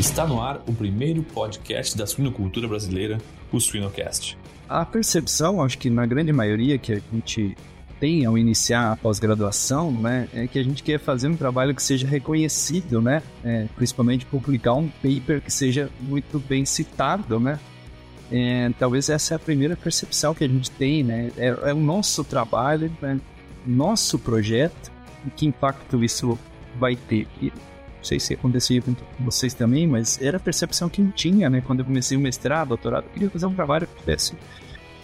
Está no ar o primeiro podcast da suinocultura brasileira, o Suinocast. A percepção, acho que na grande maioria que a gente tem ao iniciar a pós-graduação, né, é que a gente quer fazer um trabalho que seja reconhecido, né, é, principalmente publicar um paper que seja muito bem citado, né. É, talvez essa é a primeira percepção que a gente tem, né, é, é o nosso trabalho, né, nosso projeto, e que impacto isso vai ter. E, não sei se acontecia com vocês também, mas era a percepção que eu tinha, né? Quando eu comecei o mestrado, doutorado, eu queria fazer um trabalho que tivesse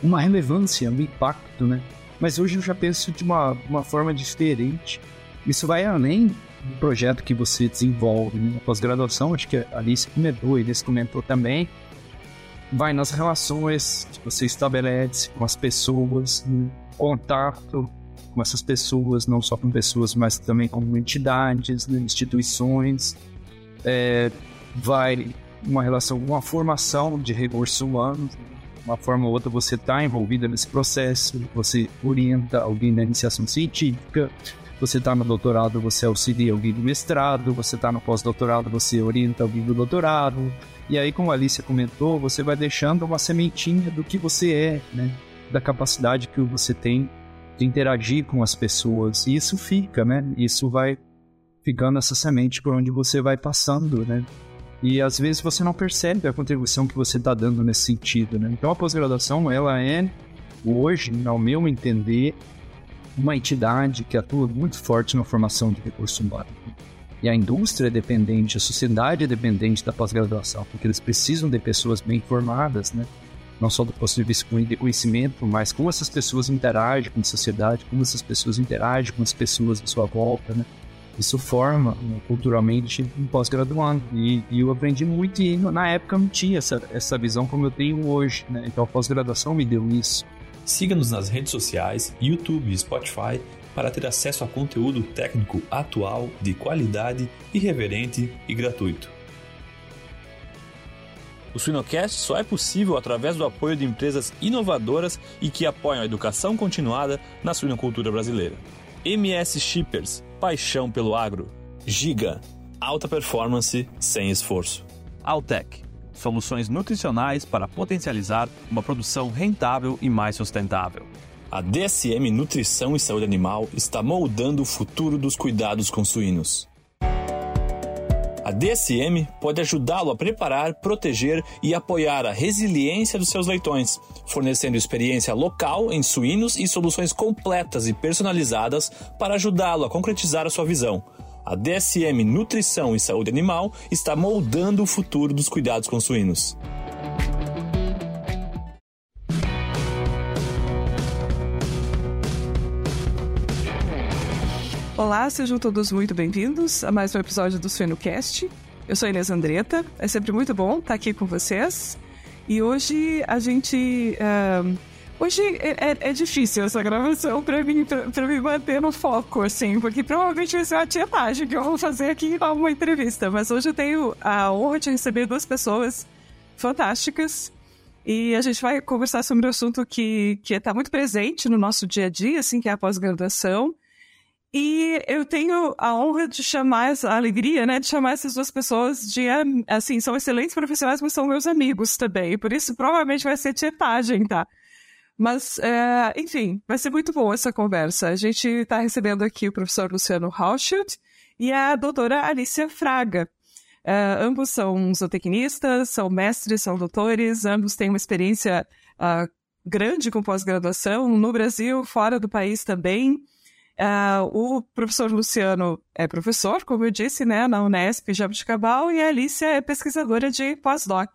uma relevância, um impacto, né? Mas hoje eu já penso de uma, uma forma diferente. Isso vai além do projeto que você desenvolve né? na pós-graduação, acho que a Alice comentou, eles comentou também. Vai nas relações que você estabelece com as pessoas, no contato com essas pessoas, não só com pessoas, mas também com entidades, né, instituições. É, vai uma relação, uma formação de recursos humanos, uma forma ou outra você está envolvido nesse processo, você orienta alguém na iniciação científica, você está no doutorado, você auxilia alguém do mestrado, você está no pós-doutorado, você orienta alguém do doutorado, e aí, como a Alicia comentou, você vai deixando uma sementinha do que você é, né? Da capacidade que você tem de interagir com as pessoas. E isso fica, né? Isso vai ficando essa semente por onde você vai passando, né? E às vezes você não percebe a contribuição que você está dando nesse sentido, né? Então a pós-graduação, ela é, hoje, ao meu entender, uma entidade que atua muito forte na formação de recursos humanos. E a indústria é dependente, a sociedade é dependente da pós-graduação, porque eles precisam de pessoas bem formadas, né? Não só do ponto de vista de conhecimento, mas como essas pessoas interagem com a sociedade, como essas pessoas interagem com as pessoas à sua volta, né? Isso forma né, culturalmente um pós-graduando. E, e, eu aprendi muito e na época não tinha essa, essa visão como eu tenho hoje, né? Então a pós-graduação me deu isso. Siga-nos nas redes sociais, YouTube e Spotify para ter acesso a conteúdo técnico atual, de qualidade, irreverente e gratuito. O Suinocast só é possível através do apoio de empresas inovadoras e que apoiam a educação continuada na suinocultura brasileira. MS Shippers, paixão pelo agro. Giga, alta performance sem esforço. Altec, soluções nutricionais para potencializar uma produção rentável e mais sustentável. A DSM Nutrição e Saúde Animal está moldando o futuro dos cuidados com suínos. A DSM pode ajudá-lo a preparar, proteger e apoiar a resiliência dos seus leitões, fornecendo experiência local em suínos e soluções completas e personalizadas para ajudá-lo a concretizar a sua visão. A DSM Nutrição e Saúde Animal está moldando o futuro dos cuidados com suínos. Olá, sejam todos muito bem-vindos a mais um episódio do SuenoCast. Eu sou Inês Andretta, é sempre muito bom estar aqui com vocês. E hoje a gente. Uh, hoje é, é, é, difícil essa gravação para mim, para me manter no foco, assim, porque provavelmente vai ser uma tietagem que eu vou fazer aqui uma entrevista. Mas hoje eu tenho a honra de receber duas pessoas fantásticas e a gente vai conversar sobre um assunto que está muito presente no nosso dia a dia, assim, que é a pós-graduação. E eu tenho a honra de chamar, a alegria, né, de chamar essas duas pessoas de, assim, são excelentes profissionais, mas são meus amigos também. Por isso, provavelmente vai ser tietagem, tá? Mas, é, enfim, vai ser muito bom essa conversa. A gente está recebendo aqui o professor Luciano Hauschild e a doutora Alicia Fraga. É, ambos são zootecnistas, são mestres, são doutores, ambos têm uma experiência uh, grande com pós-graduação no Brasil, fora do país também. Uh, o professor Luciano é professor, como eu disse, né, na Unesp Jabuticabal, e a Alicia é pesquisadora de pós-doc.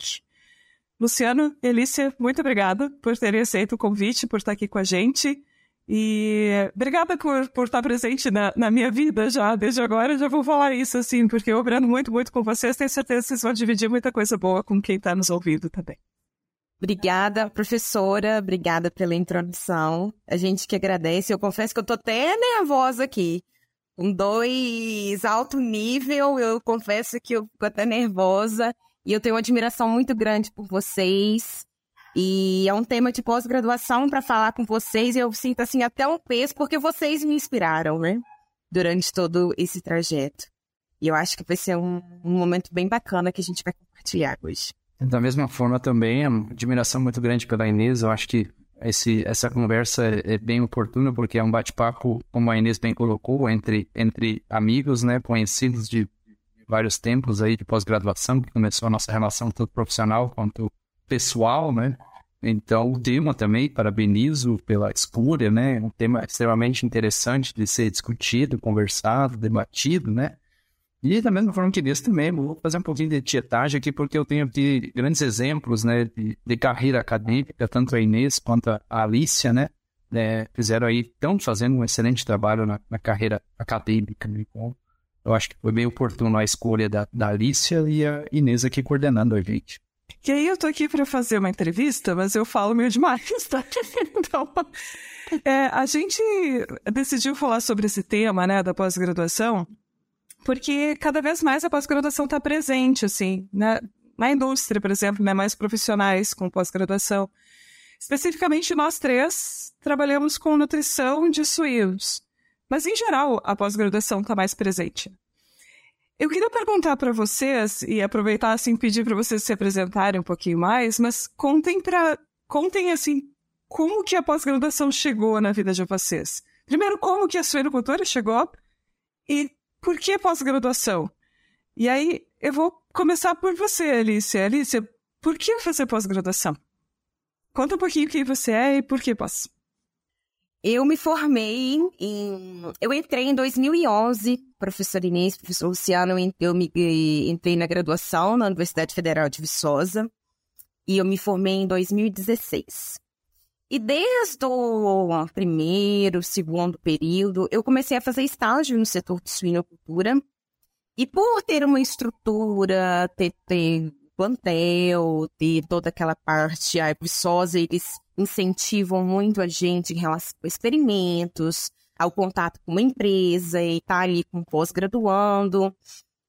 Luciano Alicia, muito obrigada por terem aceito o convite, por estar aqui com a gente. E obrigada por, por estar presente na, na minha vida já, desde agora. Já vou falar isso, assim, porque eu aprendo muito, muito com vocês. Tenho certeza que vocês vão dividir muita coisa boa com quem está nos ouvindo também. Obrigada, professora. Obrigada pela introdução. A gente que agradece. Eu confesso que eu tô até nervosa aqui. Com dois alto nível, eu confesso que eu fico até nervosa. E eu tenho uma admiração muito grande por vocês. E é um tema de pós-graduação para falar com vocês. E eu sinto assim até um peso, porque vocês me inspiraram, né? Durante todo esse trajeto. E eu acho que vai ser um, um momento bem bacana que a gente vai compartilhar hoje. Da mesma forma também, admiração muito grande pela Inês. Eu acho que esse, essa conversa é bem oportuna porque é um bate-papo, como a Inês bem colocou, entre, entre amigos, né, conhecidos de vários tempos aí de pós-graduação, que começou a nossa relação tanto profissional quanto pessoal, né? Então, o tema também, parabenizo pela escolha, né? Um tema extremamente interessante de ser discutido, conversado, debatido, né? E da mesma forma que desse também, vou fazer um pouquinho de tietagem aqui, porque eu tenho aqui grandes exemplos né, de, de carreira acadêmica, tanto a Inês quanto a Alicia, né? É, fizeram aí, estão fazendo um excelente trabalho na, na carreira acadêmica. Né? Então, eu acho que foi bem oportuno a escolha da, da Alicia e a Inês aqui coordenando a gente. E aí eu tô aqui para fazer uma entrevista, mas eu falo meio demais, tá? Então, é, a gente decidiu falar sobre esse tema, né, da pós-graduação, porque cada vez mais a pós-graduação está presente, assim, né? na indústria, por exemplo, né? mais profissionais com pós-graduação. Especificamente nós três trabalhamos com nutrição de suínos, mas em geral a pós-graduação está mais presente. Eu queria perguntar para vocês e aproveitar assim pedir para vocês se apresentarem um pouquinho mais, mas contem para contem assim como que a pós-graduação chegou na vida de vocês. Primeiro, como que a suinocultura chegou e por que pós-graduação? E aí, eu vou começar por você, Alicia. Alicia, por que fazer pós-graduação? Conta um pouquinho quem você é e por que pós. Eu me formei em. Eu entrei em 2011, professor Inês, professor Luciano, eu me, entrei na graduação na Universidade Federal de Viçosa e eu me formei em 2016. E desde o primeiro, segundo período, eu comecei a fazer estágio no setor de suinocultura. E por ter uma estrutura, ter, ter plantel, ter toda aquela parte a Viçosa, eles incentivam muito a gente em relação a experimentos, ao contato com uma empresa e estar tá ali com pós-graduando.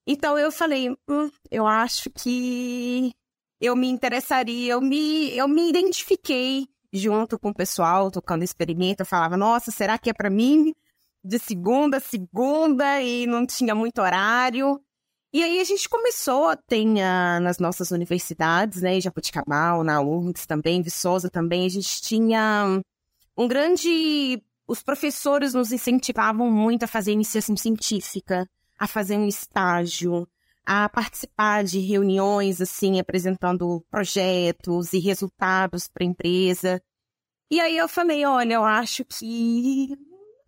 Então eu falei, hum, eu acho que eu me interessaria, eu me, eu me identifiquei junto com o pessoal, tocando experimento, eu falava, nossa, será que é para mim? De segunda a segunda e não tinha muito horário. E aí a gente começou, tem uh, nas nossas universidades, né, Jabuticabal, na URGS também, Viçosa também, a gente tinha um grande... Os professores nos incentivavam muito a fazer iniciação científica, a fazer um estágio, a participar de reuniões, assim, apresentando projetos e resultados para a empresa. E aí eu falei, olha, eu acho que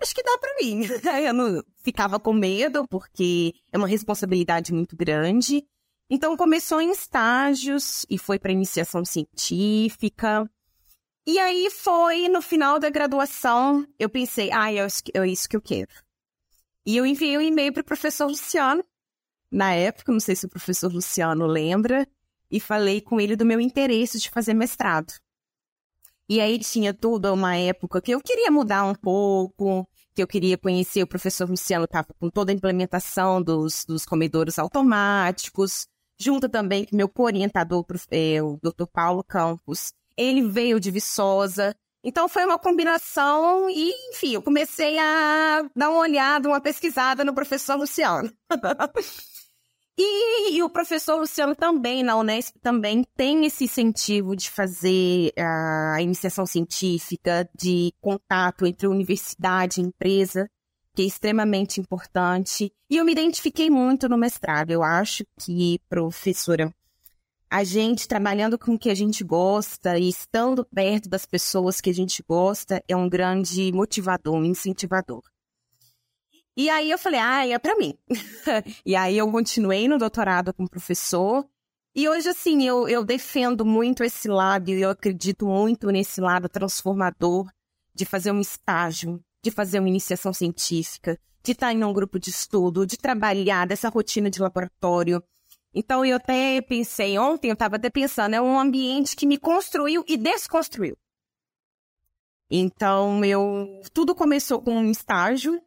acho que dá para mim. Eu não ficava com medo porque é uma responsabilidade muito grande. Então começou em estágios e foi para iniciação científica. E aí foi no final da graduação, eu pensei, ah, é, isso que eu quero. E eu enviei um e-mail para o professor Luciano, na época, não sei se o professor Luciano lembra, e falei com ele do meu interesse de fazer mestrado. E aí tinha toda uma época que eu queria mudar um pouco, que eu queria conhecer. O professor Luciano estava com toda a implementação dos, dos comedouros automáticos, junto também com meu orientador, é, o Dr. Paulo Campos. Ele veio de Viçosa. Então foi uma combinação e, enfim, eu comecei a dar uma olhada, uma pesquisada no professor Luciano. E, e, o professor Luciano também, na Unesp, também tem esse incentivo de fazer a iniciação científica, de contato entre universidade e empresa, que é extremamente importante. E eu me identifiquei muito no mestrado. Eu acho que, professora, a gente trabalhando com o que a gente gosta e estando perto das pessoas que a gente gosta é um grande motivador, um incentivador. E aí eu falei, ah, é para mim. e aí eu continuei no doutorado como professor. E hoje, assim, eu, eu defendo muito esse lado, e eu acredito muito nesse lado transformador de fazer um estágio, de fazer uma iniciação científica, de estar em um grupo de estudo, de trabalhar dessa rotina de laboratório. Então, eu até pensei ontem, eu estava até pensando, é um ambiente que me construiu e desconstruiu. Então, eu tudo começou com um estágio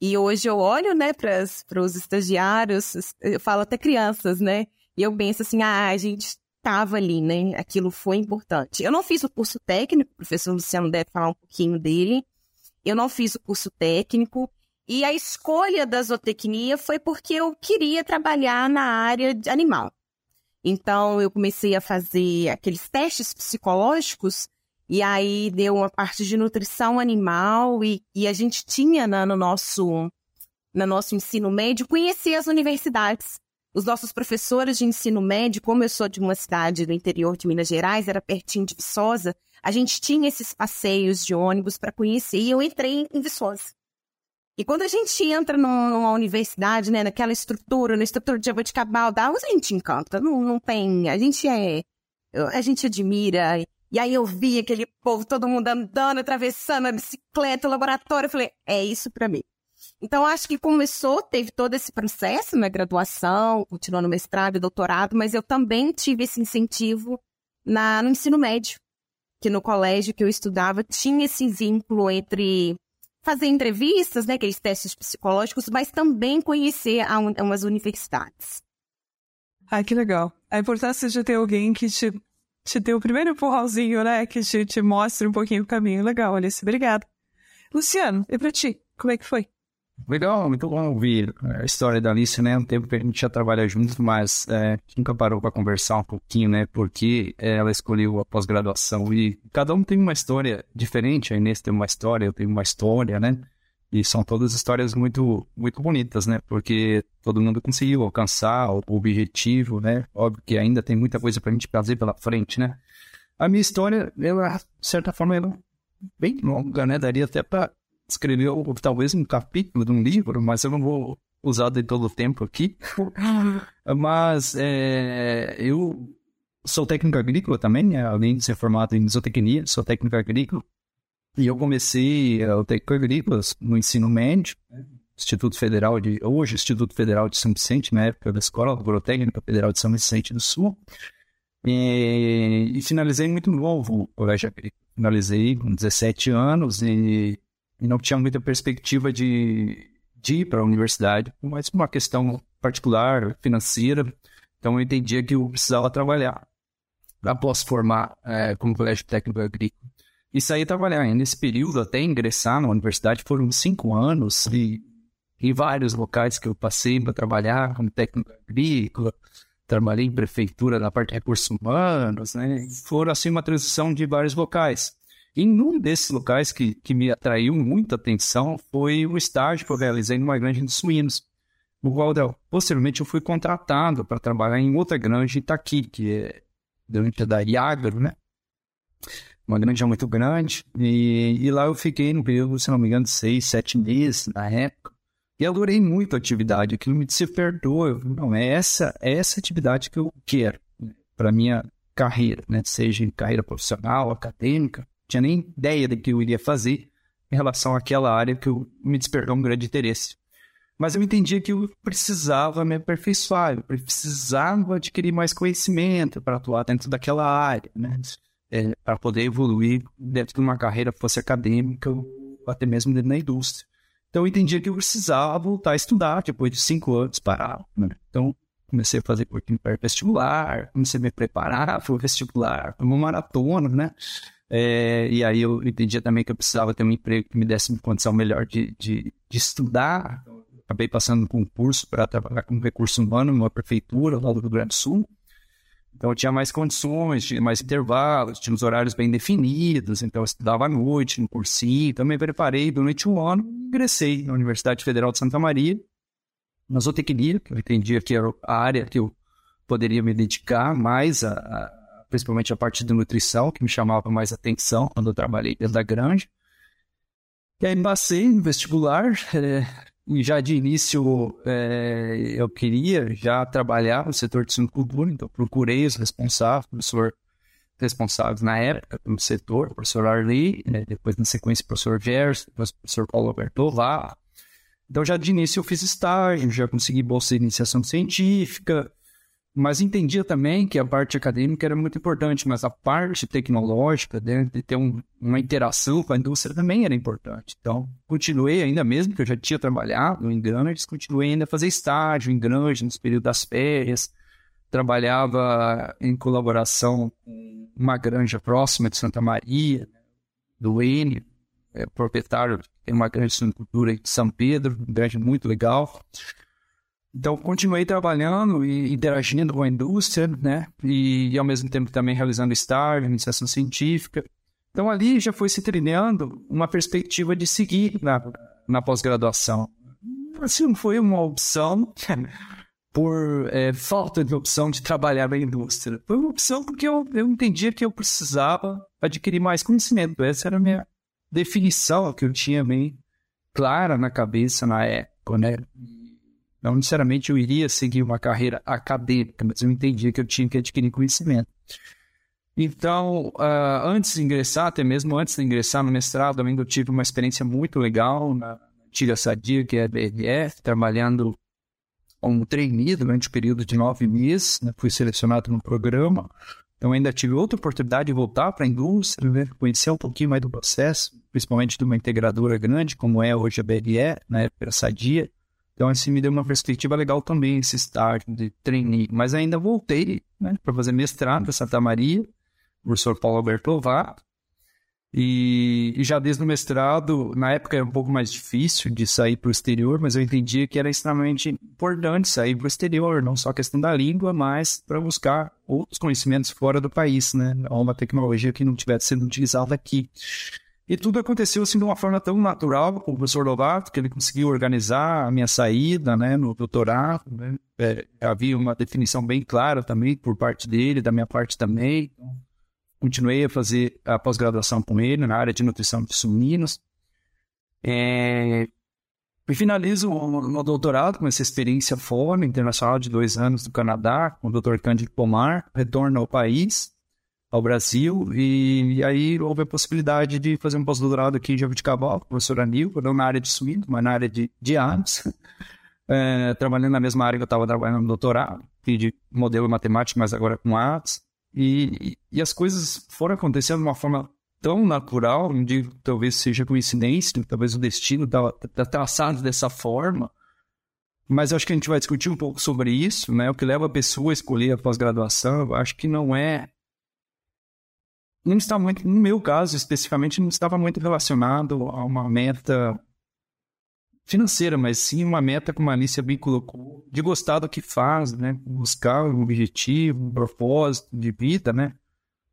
e hoje eu olho, né, para os estagiários, eu falo até crianças, né? E eu penso assim, ah, a gente estava ali, né? Aquilo foi importante. Eu não fiz o curso técnico, o professor Luciano deve falar um pouquinho dele. Eu não fiz o curso técnico. E a escolha da zootecnia foi porque eu queria trabalhar na área de animal. Então, eu comecei a fazer aqueles testes psicológicos, e aí deu uma parte de nutrição animal, e, e a gente tinha na, no, nosso, no nosso ensino médio conhecer as universidades. Os nossos professores de ensino médio, como eu sou de uma cidade do interior de Minas Gerais, era pertinho de Viçosa, a gente tinha esses passeios de ônibus para conhecer, e eu entrei em Viçosa. E quando a gente entra numa universidade, né, naquela estrutura, na estrutura de Jaboticabal, a gente encanta, não, não tem, a gente é, a gente admira. E aí eu vi aquele povo, todo mundo andando, atravessando a bicicleta, o laboratório, eu falei, é isso para mim. Então, acho que começou, teve todo esse processo, né, graduação, continuou no mestrado e doutorado, mas eu também tive esse incentivo na, no ensino médio, que no colégio que eu estudava tinha esse vínculo entre fazer entrevistas, né, aqueles testes psicológicos, mas também conhecer a un umas universidades. Ah, que legal. A importância de ter alguém que te, te dê o primeiro empurrãozinho, né, que te, te mostre um pouquinho o caminho. Legal, Alice, obrigada. Luciano, e pra ti, como é que foi? Legal, muito bom ouvir a história da Alice, né? Um tempo que a gente já trabalha juntos, mas é, nunca parou para conversar um pouquinho, né? Porque ela escolheu a pós-graduação e cada um tem uma história diferente. A Inês tem uma história, eu tenho uma história, né? E são todas histórias muito, muito bonitas, né? Porque todo mundo conseguiu alcançar o objetivo, né? Óbvio que ainda tem muita coisa para a gente fazer pela frente, né? A minha história, ela, de certa forma, ela é bem longa, né? Daria até para escreveu talvez um capítulo de um livro, mas eu não vou usar de todo o tempo aqui. mas é, eu sou técnico agrícola também, né? além de ser formado em zootecnia, sou técnico agrícola. E eu comecei o técnico agrícola no ensino médio, Instituto Federal de hoje Instituto Federal de São Vicente, na época da Escola Agrotécnica Federal de São Vicente do Sul. E, e finalizei muito novo o colégio agrícola. Finalizei com 17 anos e e não tinha muita perspectiva de, de ir para a universidade, mas por uma questão particular, financeira. Então eu entendia que eu precisava trabalhar após formar é, como colégio técnico agrícola. E saí trabalhar. E nesse período, até ingressar na universidade, foram cinco anos e em vários locais que eu passei para trabalhar como técnico agrícola. Trabalhei em prefeitura na parte de recursos humanos, né? Foram assim uma transição de vários locais. Em um desses locais que, que me atraiu muita atenção foi o estágio que eu realizei numa granja de suínos, no qual posteriormente eu fui contratado para trabalhar em outra granja em Itaqui, que é da Iagro, né? Uma granja muito grande. E, e lá eu fiquei no período, se não me engano, seis, sete meses na época. E adorei muito a atividade, aquilo me despertou. Eu, não, é essa, é essa atividade que eu quero né, para minha carreira, né? Seja em carreira profissional, acadêmica tinha nem ideia do que eu iria fazer em relação àquela área que eu, me despertou um grande interesse. Mas eu entendia que eu precisava me aperfeiçoar, eu precisava adquirir mais conhecimento para atuar dentro daquela área, né? É, para poder evoluir dentro de uma carreira fosse acadêmica ou até mesmo dentro da indústria. Então eu entendia que eu precisava voltar a estudar depois de cinco anos parar. Né? Então comecei a fazer curtinho para vestibular, comecei a me preparar para o vestibular, uma maratona, né? É, e aí eu entendia também que eu precisava ter um emprego que me desse uma condição melhor de, de, de estudar. Acabei passando um concurso para trabalhar com recurso humano numa prefeitura lá do Rio Grande do Sul. Então tinha mais condições, tinha mais intervalos, tinha os horários bem definidos, então eu estudava à noite, no cursinho, então me preparei durante um ano ingressei na Universidade Federal de Santa Maria, na zootecnia, que eu entendia que era a área que eu poderia me dedicar mais a, a principalmente a parte de nutrição, que me chamava mais atenção quando eu trabalhei dentro da granja. E aí passei no vestibular, é, já de início é, eu queria já trabalhar no setor de suinocultura, então procurei os responsáveis, professor responsáveis na época pelo setor, o professor Arley, né, depois na sequência o professor Gers, depois o professor Paulo Alberto lá. Então já de início eu fiz estágio, já consegui bolsa de iniciação científica, mas entendia também que a parte acadêmica era muito importante, mas a parte tecnológica, né, de ter um, uma interação com a indústria também era importante. Então, continuei ainda, mesmo que eu já tinha trabalhado em granjas, continuei ainda a fazer estágio em granjas nos períodos das férias, trabalhava em colaboração com uma granja próxima de Santa Maria, do N, é proprietário, tem uma grande estrutura em São Pedro, um grande muito legal. Então, continuei trabalhando e interagindo com a indústria, né? E, e ao mesmo tempo também realizando estágio, iniciação científica. Então, ali já foi se trilhando uma perspectiva de seguir na, na pós-graduação. Assim, foi uma opção por é, falta de opção de trabalhar na indústria. Foi uma opção porque eu, eu entendia que eu precisava adquirir mais conhecimento. Essa era a minha definição que eu tinha bem clara na cabeça na época, né? Não necessariamente eu iria seguir uma carreira acadêmica, mas eu entendia que eu tinha que adquirir conhecimento. Então, uh, antes de ingressar, até mesmo antes de ingressar no mestrado, eu tive uma experiência muito legal na antiga Sadia, que é a BRF, trabalhando como trainee durante o um período de nove meses. Né? Fui selecionado no programa. Então, ainda tive outra oportunidade de voltar para a indústria, né? conhecer um pouquinho mais do processo, principalmente de uma integradora grande, como é hoje a BRE, na época Sadia. Então, assim, me deu uma perspectiva legal também, esse estágio de trainee. Mas ainda voltei né, para fazer mestrado em Santa Maria, professor Paulo Alberto Lovato. E, e, já desde o mestrado, na época era um pouco mais difícil de sair para o exterior, mas eu entendia que era extremamente importante sair para o exterior, não só a questão da língua, mas para buscar outros conhecimentos fora do país, né? Uma tecnologia que não tivesse sendo utilizada aqui. E tudo aconteceu assim de uma forma tão natural com o professor Lovato, que ele conseguiu organizar a minha saída né, no doutorado. Né? É, havia uma definição bem clara também por parte dele, da minha parte também. Então, continuei a fazer a pós-graduação com ele na área de nutrição de suínos. É, e finalizo o meu doutorado com essa experiência fora, internacional de dois anos do Canadá, com o Dr. Cândido Pomar, retorno ao país ao Brasil e, e, aí houve a possibilidade de fazer um pós-doutorado aqui em Jabuticabal, professor Anil, não na área de suíno, mas na área de, de aves, é, trabalhando na mesma área que eu estava trabalhando no doutorado, de modelo matemático, mas agora com aves. E, e, as coisas foram acontecendo de uma forma tão natural, não digo talvez seja coincidência, talvez o destino está tá traçado dessa forma, mas acho que a gente vai discutir um pouco sobre isso, né? O que leva a pessoa a escolher a pós-graduação, acho que não é não está muito, no meu caso especificamente, não estava muito relacionado a uma meta financeira, mas sim uma meta, como a Alicia bem colocou, de gostar do que faz, né? Buscar um objetivo, um propósito de vida, né?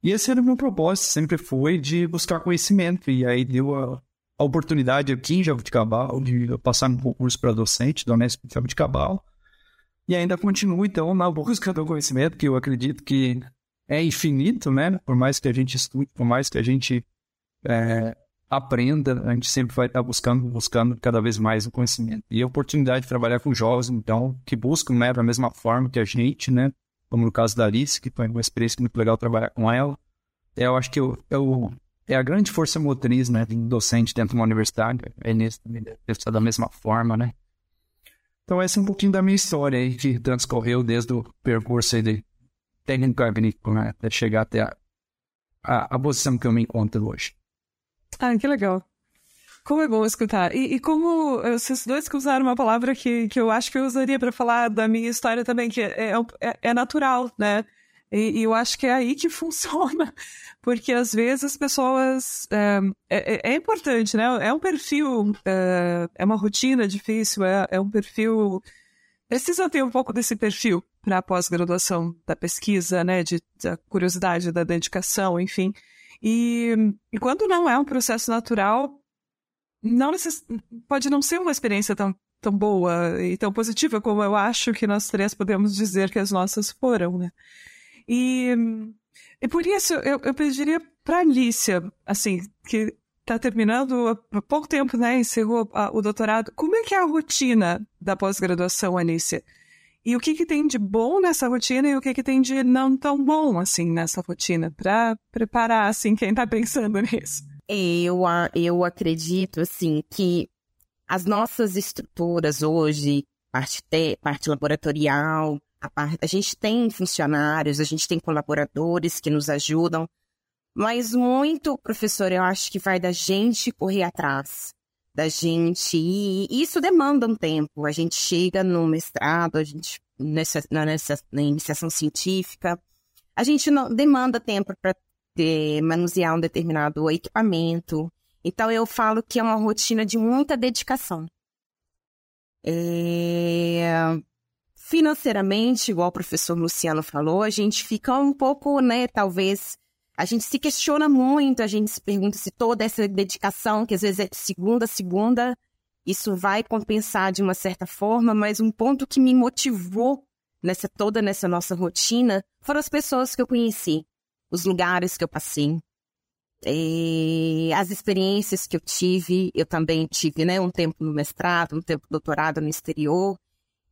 E esse era o meu propósito, sempre foi de buscar conhecimento. E aí deu a, a oportunidade aqui em Jabuticabal de passar no concurso para docente da Unesp de Jabuticabal. E ainda continuo, então, na busca do conhecimento, que eu acredito que é infinito, né? Por mais que a gente estude, por mais que a gente é, aprenda, a gente sempre vai estar buscando, buscando cada vez mais o conhecimento. E a oportunidade de trabalhar com jovens, então, que buscam, né, da mesma forma que a gente, né? Como no caso da Alice, que foi uma experiência muito legal trabalhar com ela. Eu acho que eu, eu é a grande força motriz, né, um docente dentro de uma universidade. É nesse também deve ser da mesma forma, né? Então, essa é um pouquinho da minha história aí, que transcorreu desde o percurso aí de técnico agrícola, né? Até chegar até a, a, a, posição que eu me encontro hoje. Ah, que legal. Como é bom escutar. E, e como vocês dois que usaram uma palavra que, que eu acho que eu usaria para falar da minha história também, que é, é, é natural, né? E, e, eu acho que é aí que funciona, porque às vezes as pessoas. É, é, é importante, né? É um perfil, é, é uma rotina difícil, é, é um perfil. Precisa ter um pouco desse perfil para a pós-graduação da pesquisa, né, de, da curiosidade, da dedicação, enfim. E, e quando não é um processo natural, não necess... pode não ser uma experiência tão, tão boa e tão positiva como eu acho que nós três podemos dizer que as nossas foram, né? E, e por isso eu, eu pediria para Alicia, assim, que está terminando há pouco tempo, né, encerrou a, o doutorado, como é que é a rotina da pós-graduação, Alicia? E o que, que tem de bom nessa rotina e o que, que tem de não tão bom, assim, nessa rotina, para preparar, assim, quem está pensando nisso? Eu, eu acredito, assim, que as nossas estruturas hoje, parte, te, parte laboratorial, a, parte, a gente tem funcionários, a gente tem colaboradores que nos ajudam, mas muito, professor, eu acho que vai da gente correr atrás da gente e isso demanda um tempo. A gente chega no mestrado, a gente nessa, nessa na iniciação científica, a gente não demanda tempo para manusear um determinado equipamento. Então eu falo que é uma rotina de muita dedicação. É... Financeiramente, igual o professor Luciano falou, a gente fica um pouco, né, talvez. A gente se questiona muito, a gente se pergunta se toda essa dedicação, que às vezes é de segunda a segunda, isso vai compensar de uma certa forma, mas um ponto que me motivou nessa toda nessa nossa rotina foram as pessoas que eu conheci, os lugares que eu passei, e as experiências que eu tive, eu também tive, né, um tempo no mestrado, um tempo doutorado no exterior.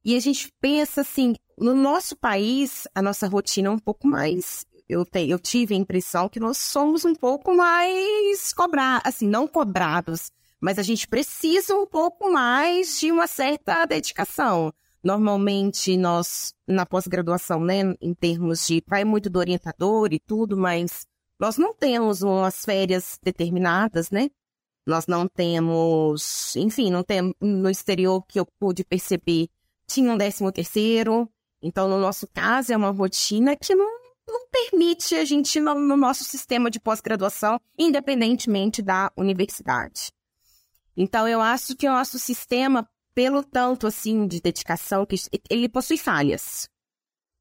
E a gente pensa assim, no nosso país, a nossa rotina é um pouco mais eu, te, eu tive a impressão que nós somos um pouco mais cobrados, assim, não cobrados, mas a gente precisa um pouco mais de uma certa dedicação. Normalmente, nós, na pós-graduação, né, em termos de. vai muito do orientador e tudo, mas nós não temos umas férias determinadas, né? Nós não temos, enfim, não temos no exterior que eu pude perceber, tinha um décimo terceiro. Então, no nosso caso, é uma rotina que não, não permite a gente no, no nosso sistema de pós-graduação, independentemente da universidade. Então, eu acho que o nosso sistema, pelo tanto assim de dedicação, que ele possui falhas.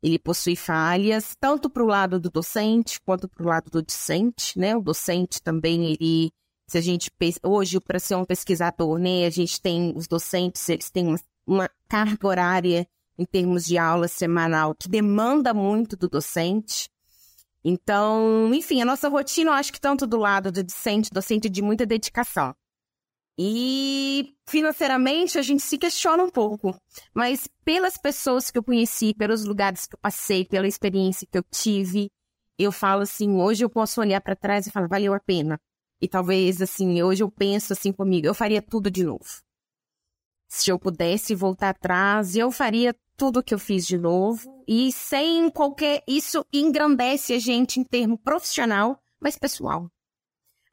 Ele possui falhas tanto para o lado do docente quanto para o lado do discente, né? O docente também, ele, se a gente hoje para ser um pesquisador, né, a gente tem os docentes, eles têm uma, uma carga horária em termos de aula semanal que demanda muito do docente. Então, enfim, a nossa rotina, eu acho que tanto do lado do docente, docente de muita dedicação. E financeiramente a gente se questiona um pouco, mas pelas pessoas que eu conheci, pelos lugares que eu passei, pela experiência que eu tive, eu falo assim, hoje eu posso olhar para trás e falar, valeu a pena. E talvez assim, hoje eu penso assim comigo, eu faria tudo de novo. Se eu pudesse voltar atrás, eu faria tudo que eu fiz de novo e sem qualquer isso engrandece a gente em termo profissional, mas pessoal.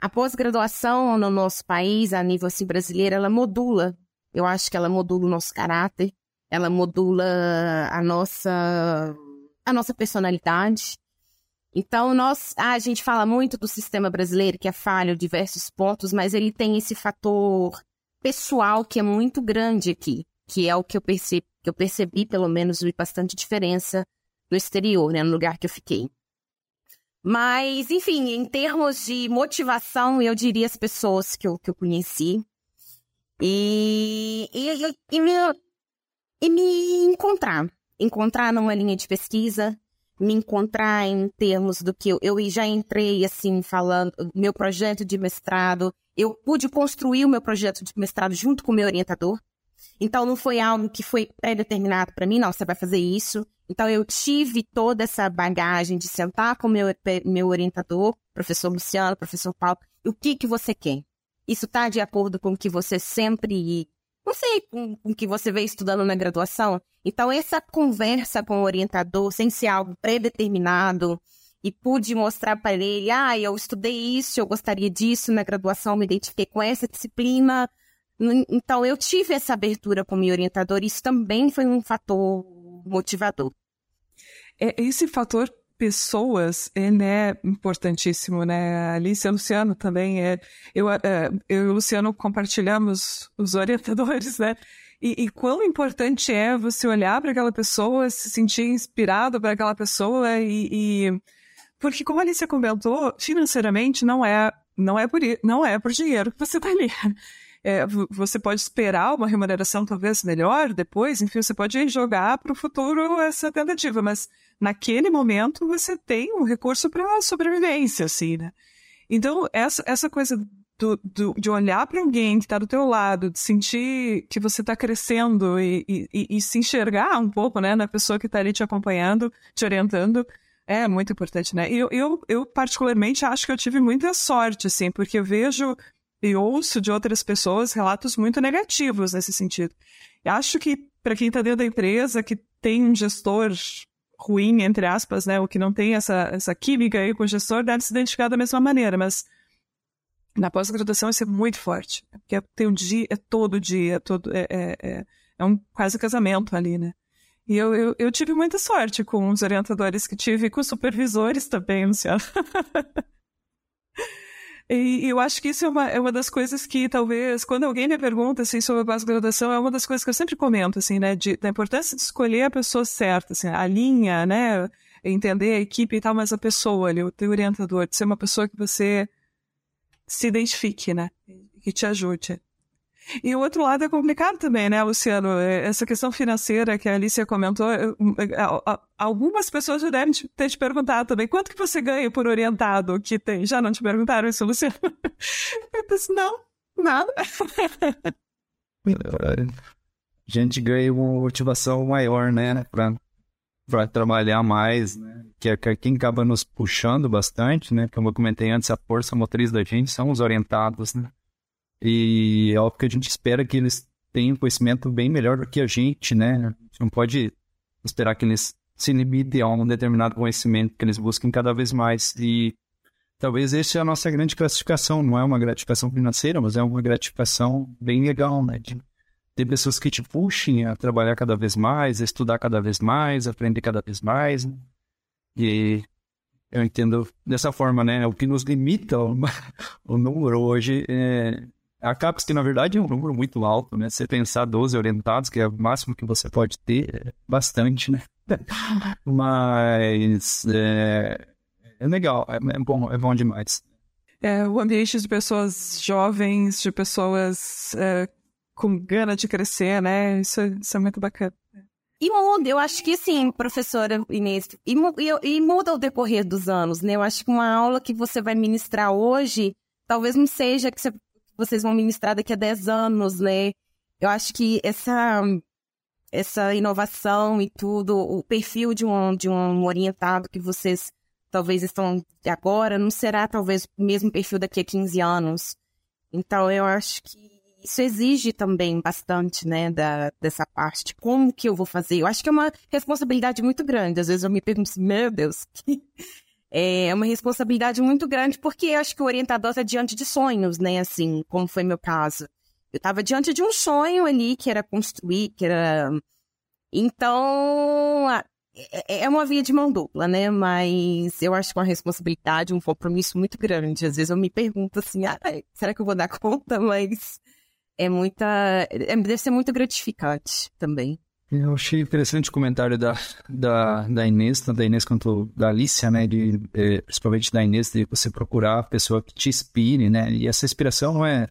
A pós-graduação no nosso país, a nível assim, brasileiro, ela modula. Eu acho que ela modula o nosso caráter, ela modula a nossa, a nossa personalidade. Então, nós, ah, a gente fala muito do sistema brasileiro, que é falho, diversos pontos, mas ele tem esse fator pessoal que é muito grande aqui, que é o que eu percebi, que eu percebi pelo menos, bastante diferença no exterior, né, no lugar que eu fiquei. Mas, enfim, em termos de motivação, eu diria as pessoas que eu, que eu conheci. E, e, e, e, me, e me encontrar. Encontrar numa linha de pesquisa, me encontrar em termos do que eu, eu já entrei, assim, falando, meu projeto de mestrado. Eu pude construir o meu projeto de mestrado junto com o meu orientador. Então, não foi algo que foi pré-determinado para mim, não, você vai fazer isso. Então, eu tive toda essa bagagem de sentar com meu, meu orientador, professor Luciano, professor Paulo, o que, que você quer? Isso está de acordo com o que você sempre, não sei, com o que você veio estudando na graduação? Então, essa conversa com o orientador, sem ser algo predeterminado, e pude mostrar para ele, ah, eu estudei isso, eu gostaria disso na graduação, me identifiquei com essa disciplina. Então, eu tive essa abertura com o meu orientador, isso também foi um fator motivador. É, esse fator pessoas, ele é importantíssimo, né? Alice e Luciano também é. Eu, é, eu e o Luciano compartilhamos os orientadores, né? E, e quão importante é você olhar para aquela pessoa, se sentir inspirado para aquela pessoa e, e, porque como a Alice comentou, financeiramente não é não é por não é por dinheiro que você está ali é, você pode esperar uma remuneração talvez melhor depois, enfim, você pode jogar para o futuro essa tentativa, mas naquele momento você tem um recurso para sobrevivência, assim, né? Então, essa, essa coisa do, do, de olhar para alguém que está do teu lado, de sentir que você está crescendo e, e, e, se enxergar um pouco, né, na pessoa que está ali te acompanhando, te orientando, é muito importante, né? Eu, eu, eu, particularmente, acho que eu tive muita sorte, assim, porque eu vejo e ouço de outras pessoas relatos muito negativos nesse sentido. E acho que para quem está dentro da empresa, que tem um gestor ruim, entre aspas, né, ou que não tem essa, essa química aí com o gestor, deve se identificar da mesma maneira, mas na pós-graduação isso é muito forte, porque tem um dia, é todo dia, é, todo, é, é, é, é um quase casamento ali, né. E eu, eu, eu, tive muita sorte com os orientadores que tive, com os supervisores também, Luciano. E, eu acho que isso é uma, é uma das coisas que talvez, quando alguém me pergunta assim, sobre a pós-graduação, é uma das coisas que eu sempre comento, assim, né? De, da importância de escolher a pessoa certa, assim, a linha, né? Entender a equipe e tal, mas a pessoa ali, o teu orientador, de ser uma pessoa que você se identifique, né? Que te ajude. E o outro lado é complicado também, né, Luciano? É, essa questão financeira que a Alicia comentou, algumas pessoas já devem ter te perguntado também, quanto que você ganha por orientado que tem? Já não te perguntaram isso, Luciano? Eu disse, não, nada. A gente ganha uma motivação maior, né, pra, pra trabalhar mais, né, que é quem acaba nos puxando bastante, né, como eu comentei antes, a força motriz da gente são os orientados, né. E é óbvio que a gente espera que eles tenham conhecimento bem melhor do que a gente, né? A gente não pode esperar que eles se limitem a um determinado conhecimento, que eles busquem cada vez mais. E talvez essa é a nossa grande classificação. Não é uma gratificação financeira, mas é uma gratificação bem legal, né? De ter pessoas que te puxem a trabalhar cada vez mais, a estudar cada vez mais, a aprender cada vez mais. Né? E eu entendo dessa forma, né? O que nos limita o número hoje é a CAPES, que na verdade é um número muito alto, né? Você pensar 12 orientados, que é o máximo que você pode ter, é bastante, né? Mas é, é legal, é, é, bom, é bom demais. É, o ambiente de pessoas jovens, de pessoas é, com gana de crescer, né? Isso, isso é muito bacana. E muda, eu acho que sim, professora Inês, e, e, e muda o decorrer dos anos, né? Eu acho que uma aula que você vai ministrar hoje, talvez não seja que você vocês vão ministrar daqui a 10 anos, né? Eu acho que essa essa inovação e tudo, o perfil de um, de um orientado que vocês talvez estão agora, não será talvez o mesmo perfil daqui a 15 anos. Então, eu acho que isso exige também bastante, né, da, dessa parte. Como que eu vou fazer? Eu acho que é uma responsabilidade muito grande. Às vezes eu me pergunto assim, meu Deus, que, é uma responsabilidade muito grande, porque eu acho que o orientador está diante de sonhos, né? Assim, como foi meu caso. Eu estava diante de um sonho ali que era construir, que era. Então, é, é uma via de mão dupla, né? Mas eu acho que uma responsabilidade, um compromisso muito grande. Às vezes eu me pergunto assim, ah, será que eu vou dar conta? Mas é muita. É, deve ser muito gratificante também. Eu achei interessante o comentário da, da, da Inês, tanto da Inês quanto da Alicia, né? De, eh, principalmente da Inês, de você procurar a pessoa que te inspire, né? E essa inspiração não é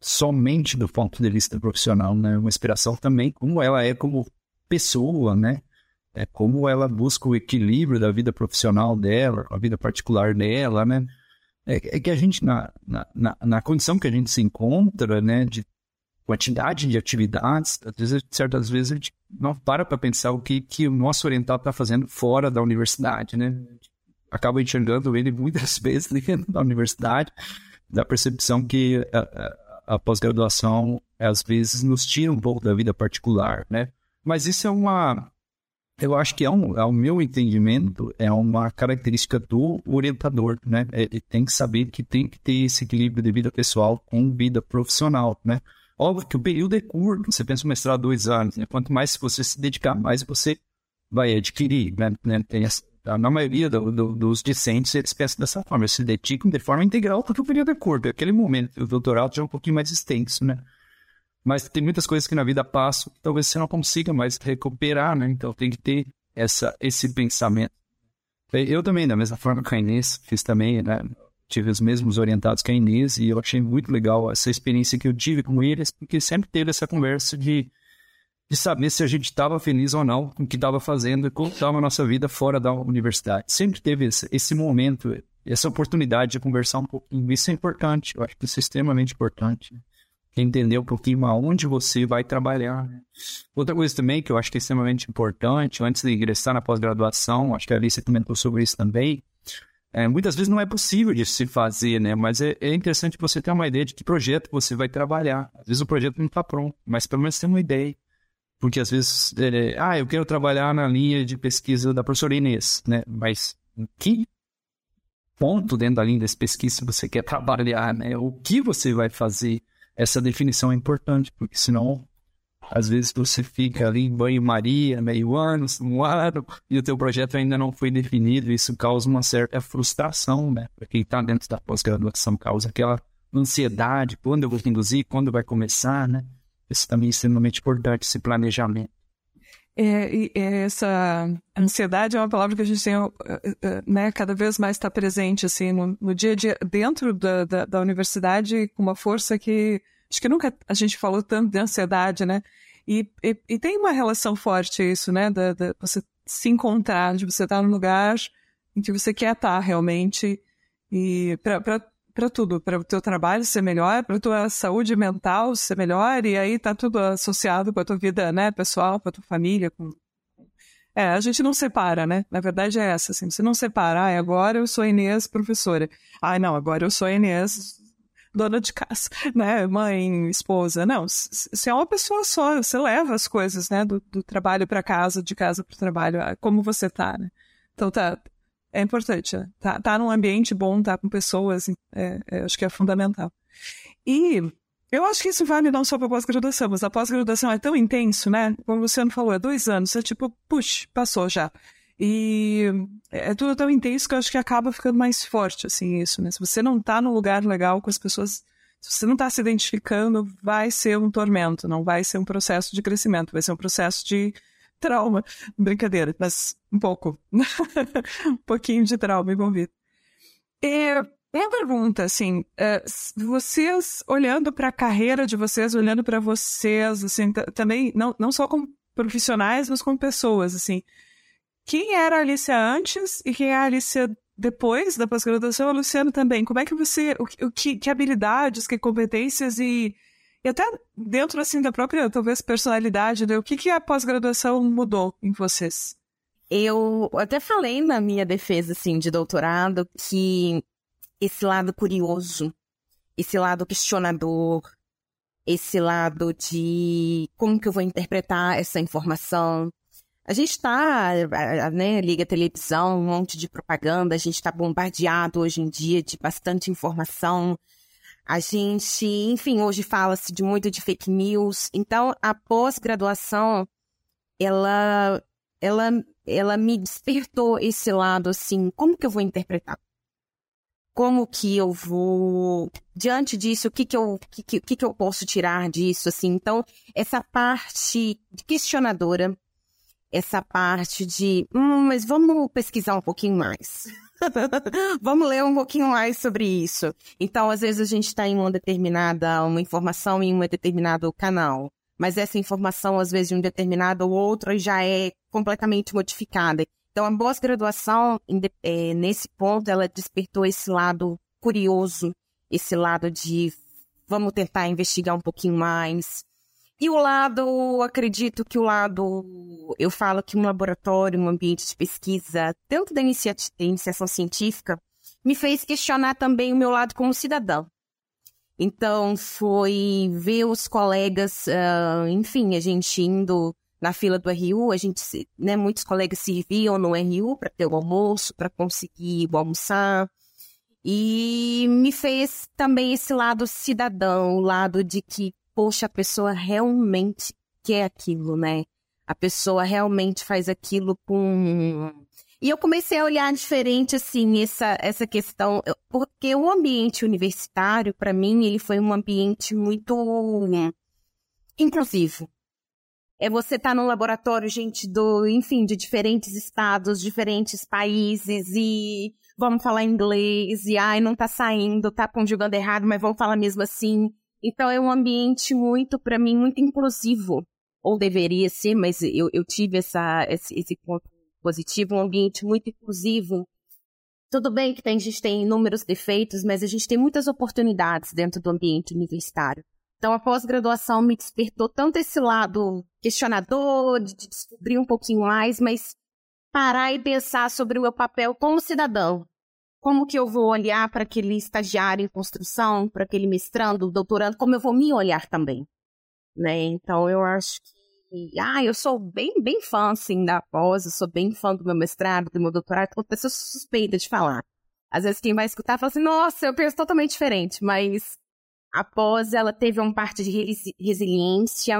somente do ponto de vista profissional, né? Uma inspiração também como ela é como pessoa, né? É como ela busca o equilíbrio da vida profissional dela, a vida particular dela, né? É, é que a gente, na, na, na condição que a gente se encontra, né? De quantidade de atividades, às vezes, certas vezes a gente não para para pensar o que, que o nosso orientado está fazendo fora da universidade, né? Acaba enxergando ele muitas vezes dentro da universidade, da percepção que a, a, a pós-graduação às vezes nos tira um pouco da vida particular, né? Mas isso é uma, eu acho que é um, ao meu entendimento, é uma característica do orientador, né? Ele tem que saber que tem que ter esse equilíbrio de vida pessoal com vida profissional, né? Óbvio que o período é curto, você pensa um mestrado dois anos, né? quanto mais você se dedicar, mais você vai adquirir, né? né tem essa, na maioria do, do, dos discentes, eles pensam dessa forma, eles se dedicam de forma integral porque o período é curto, aquele momento, o doutorado já é um pouquinho mais extenso, né? Mas tem muitas coisas que na vida passam talvez você não consiga mais recuperar, né? Então tem que ter essa, esse pensamento. Eu também, da mesma forma que a Inês, fiz também, né? Tive os mesmos orientados que a Inês e eu achei muito legal essa experiência que eu tive com eles, porque sempre teve essa conversa de, de saber se a gente estava feliz ou não com o que estava fazendo e como estava a nossa vida fora da universidade. Sempre teve esse, esse momento, essa oportunidade de conversar um pouquinho. Isso é importante, eu acho que isso é extremamente importante. Entender um pouquinho aonde você vai trabalhar. Né? Outra coisa também que eu acho que é extremamente importante, antes de ingressar na pós-graduação, acho que a Alice comentou sobre isso também, é, muitas vezes não é possível de se fazer, né? Mas é, é, interessante você ter uma ideia de que projeto você vai trabalhar. Às vezes o projeto não está pronto, mas pelo menos tem uma ideia. Porque às vezes, ah, eu quero trabalhar na linha de pesquisa da professora Inês, né? Mas que ponto dentro da linha dessa pesquisa você quer trabalhar, né? O que você vai fazer? Essa definição é importante, porque senão Às vezes você fica ali em banho-maria, meio ano, um ano, e o teu projeto ainda não foi definido. Isso causa uma certa frustração, né? Para quem está dentro da pós-graduação, causa aquela ansiedade, quando eu vou conduzir, quando vai começar, né? Isso também é extremamente importante, esse planejamento. É, essa ansiedade é uma palavra que a gente tem, eh, eh, né, cada vez mais está presente, assim, no, no, dia a dia, dentro da, da, da, universidade, com uma força que, acho que nunca a gente falou tanto de ansiedade, né, e, e, e tem uma relação forte isso, né, da você se encontrar, de você estar no lugar em que você quer estar realmente, e para tudo, para o teu trabalho ser melhor, para tua saúde mental ser melhor, e aí tá tudo associado com a tua vida, né, pessoal, com a tua família, com... É, a gente não separa, né? Na verdade é essa, assim, você não separa, ah, agora eu sou Inês professora. Ah, não, agora eu sou Inês dona de casa, né, mãe, esposa. Não, você é uma pessoa só, você leva as coisas, né, do, do trabalho para casa, de casa para o trabalho, ah, como você tá, né? Então tá, é importante. Né? Tá, tá num ambiente bom, tá com pessoas, é, é, acho que é fundamental. E eu acho que isso vale não só para pós-graduação, mas a pós-graduação é tão intenso, né? Como o Luciano falou, é dois anos, é tipo, puxa, passou já. E é tudo tão intenso que eu acho que acaba ficando mais forte, assim, isso, né? Se você não tá num lugar legal com as pessoas, se você não tá se identificando, vai ser um tormento, não vai ser um processo de crescimento, vai ser um processo de trauma. Brincadeira, mas um pouco. um pouquinho de trauma envolvido. É, minha pergunta, assim, é, vocês olhando para a carreira de vocês, olhando para vocês, assim, também, não, não só como profissionais, mas como pessoas, assim, quem era a Alicia antes e quem é a Alicia depois da pós-graduação, a Luciano também. Como é que você, o, o que, que habilidades, que competências e e até dentro, assim, da própria, talvez, personalidade, né? O que, que a pós-graduação mudou em vocês? Eu até falei na minha defesa, assim, de doutorado, que esse lado curioso, esse lado questionador, esse lado de como que eu vou interpretar essa informação. A gente está, né, liga televisão, um monte de propaganda, a gente está bombardeado hoje em dia de bastante informação, a gente, enfim, hoje fala-se de muito de fake news. Então, a pós-graduação, ela, ela, ela me despertou esse lado assim, como que eu vou interpretar? Como que eu vou diante disso? O que que eu, que, que, que eu posso tirar disso? Assim, então essa parte questionadora, essa parte de, hum, mas vamos pesquisar um pouquinho mais. Vamos ler um pouquinho mais sobre isso. Então, às vezes a gente está em uma determinada, uma informação em um determinado canal, mas essa informação, às vezes, de um determinado ou outro já é completamente modificada. Então, a pós-graduação, é, nesse ponto, ela despertou esse lado curioso, esse lado de vamos tentar investigar um pouquinho mais, e o lado, acredito que o lado, eu falo que um laboratório, um ambiente de pesquisa, tanto da inicia iniciação científica, me fez questionar também o meu lado como cidadão. Então, foi ver os colegas, uh, enfim, a gente indo na fila do RU, a gente, né, muitos colegas serviam no RU para ter o almoço, para conseguir almoçar. E me fez também esse lado cidadão, o lado de que poxa, a pessoa realmente quer aquilo, né? A pessoa realmente faz aquilo com. E eu comecei a olhar diferente, assim, essa, essa questão, porque o ambiente universitário, para mim, ele foi um ambiente muito inclusivo. É você estar tá no laboratório, gente do, enfim, de diferentes estados, diferentes países e vamos falar inglês e ai, não tá saindo, tá conjugando errado, mas vamos falar mesmo assim. Então é um ambiente muito, para mim, muito inclusivo. Ou deveria ser, mas eu, eu tive essa, esse, esse ponto positivo, um ambiente muito inclusivo. Tudo bem que tem, a gente tem inúmeros defeitos, mas a gente tem muitas oportunidades dentro do ambiente universitário. Então, a pós-graduação me despertou tanto esse lado questionador, de descobrir um pouquinho mais, mas parar e pensar sobre o meu papel como cidadão, como que eu vou olhar para aquele estagiário em construção, para aquele mestrando, doutorando, como eu vou me olhar também, né? Então eu acho que, ah, eu sou bem, bem fã, assim, da pós, eu sou bem fã do meu mestrado, do meu doutorado, então pessoa suspeita de falar. Às vezes quem vai escutar fala assim, nossa, eu penso totalmente diferente, mas a pós, ela teve uma parte de resiliência,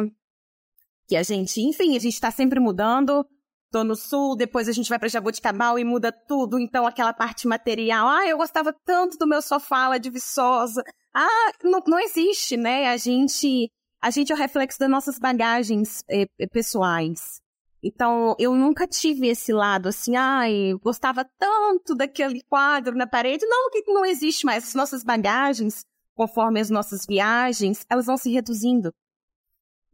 que a gente, enfim, a gente está sempre mudando. Tô no sul, depois a gente vai para Jaboticabal e muda tudo. Então, aquela parte material. Ah, eu gostava tanto do meu sofá lá de Viçosa. Ah, não, não existe, né? A gente, a gente é o reflexo das nossas bagagens eh, pessoais. Então, eu nunca tive esse lado assim, ai, gostava tanto daquele quadro na parede. Não, que não existe mais. As nossas bagagens, conforme as nossas viagens, elas vão se reduzindo.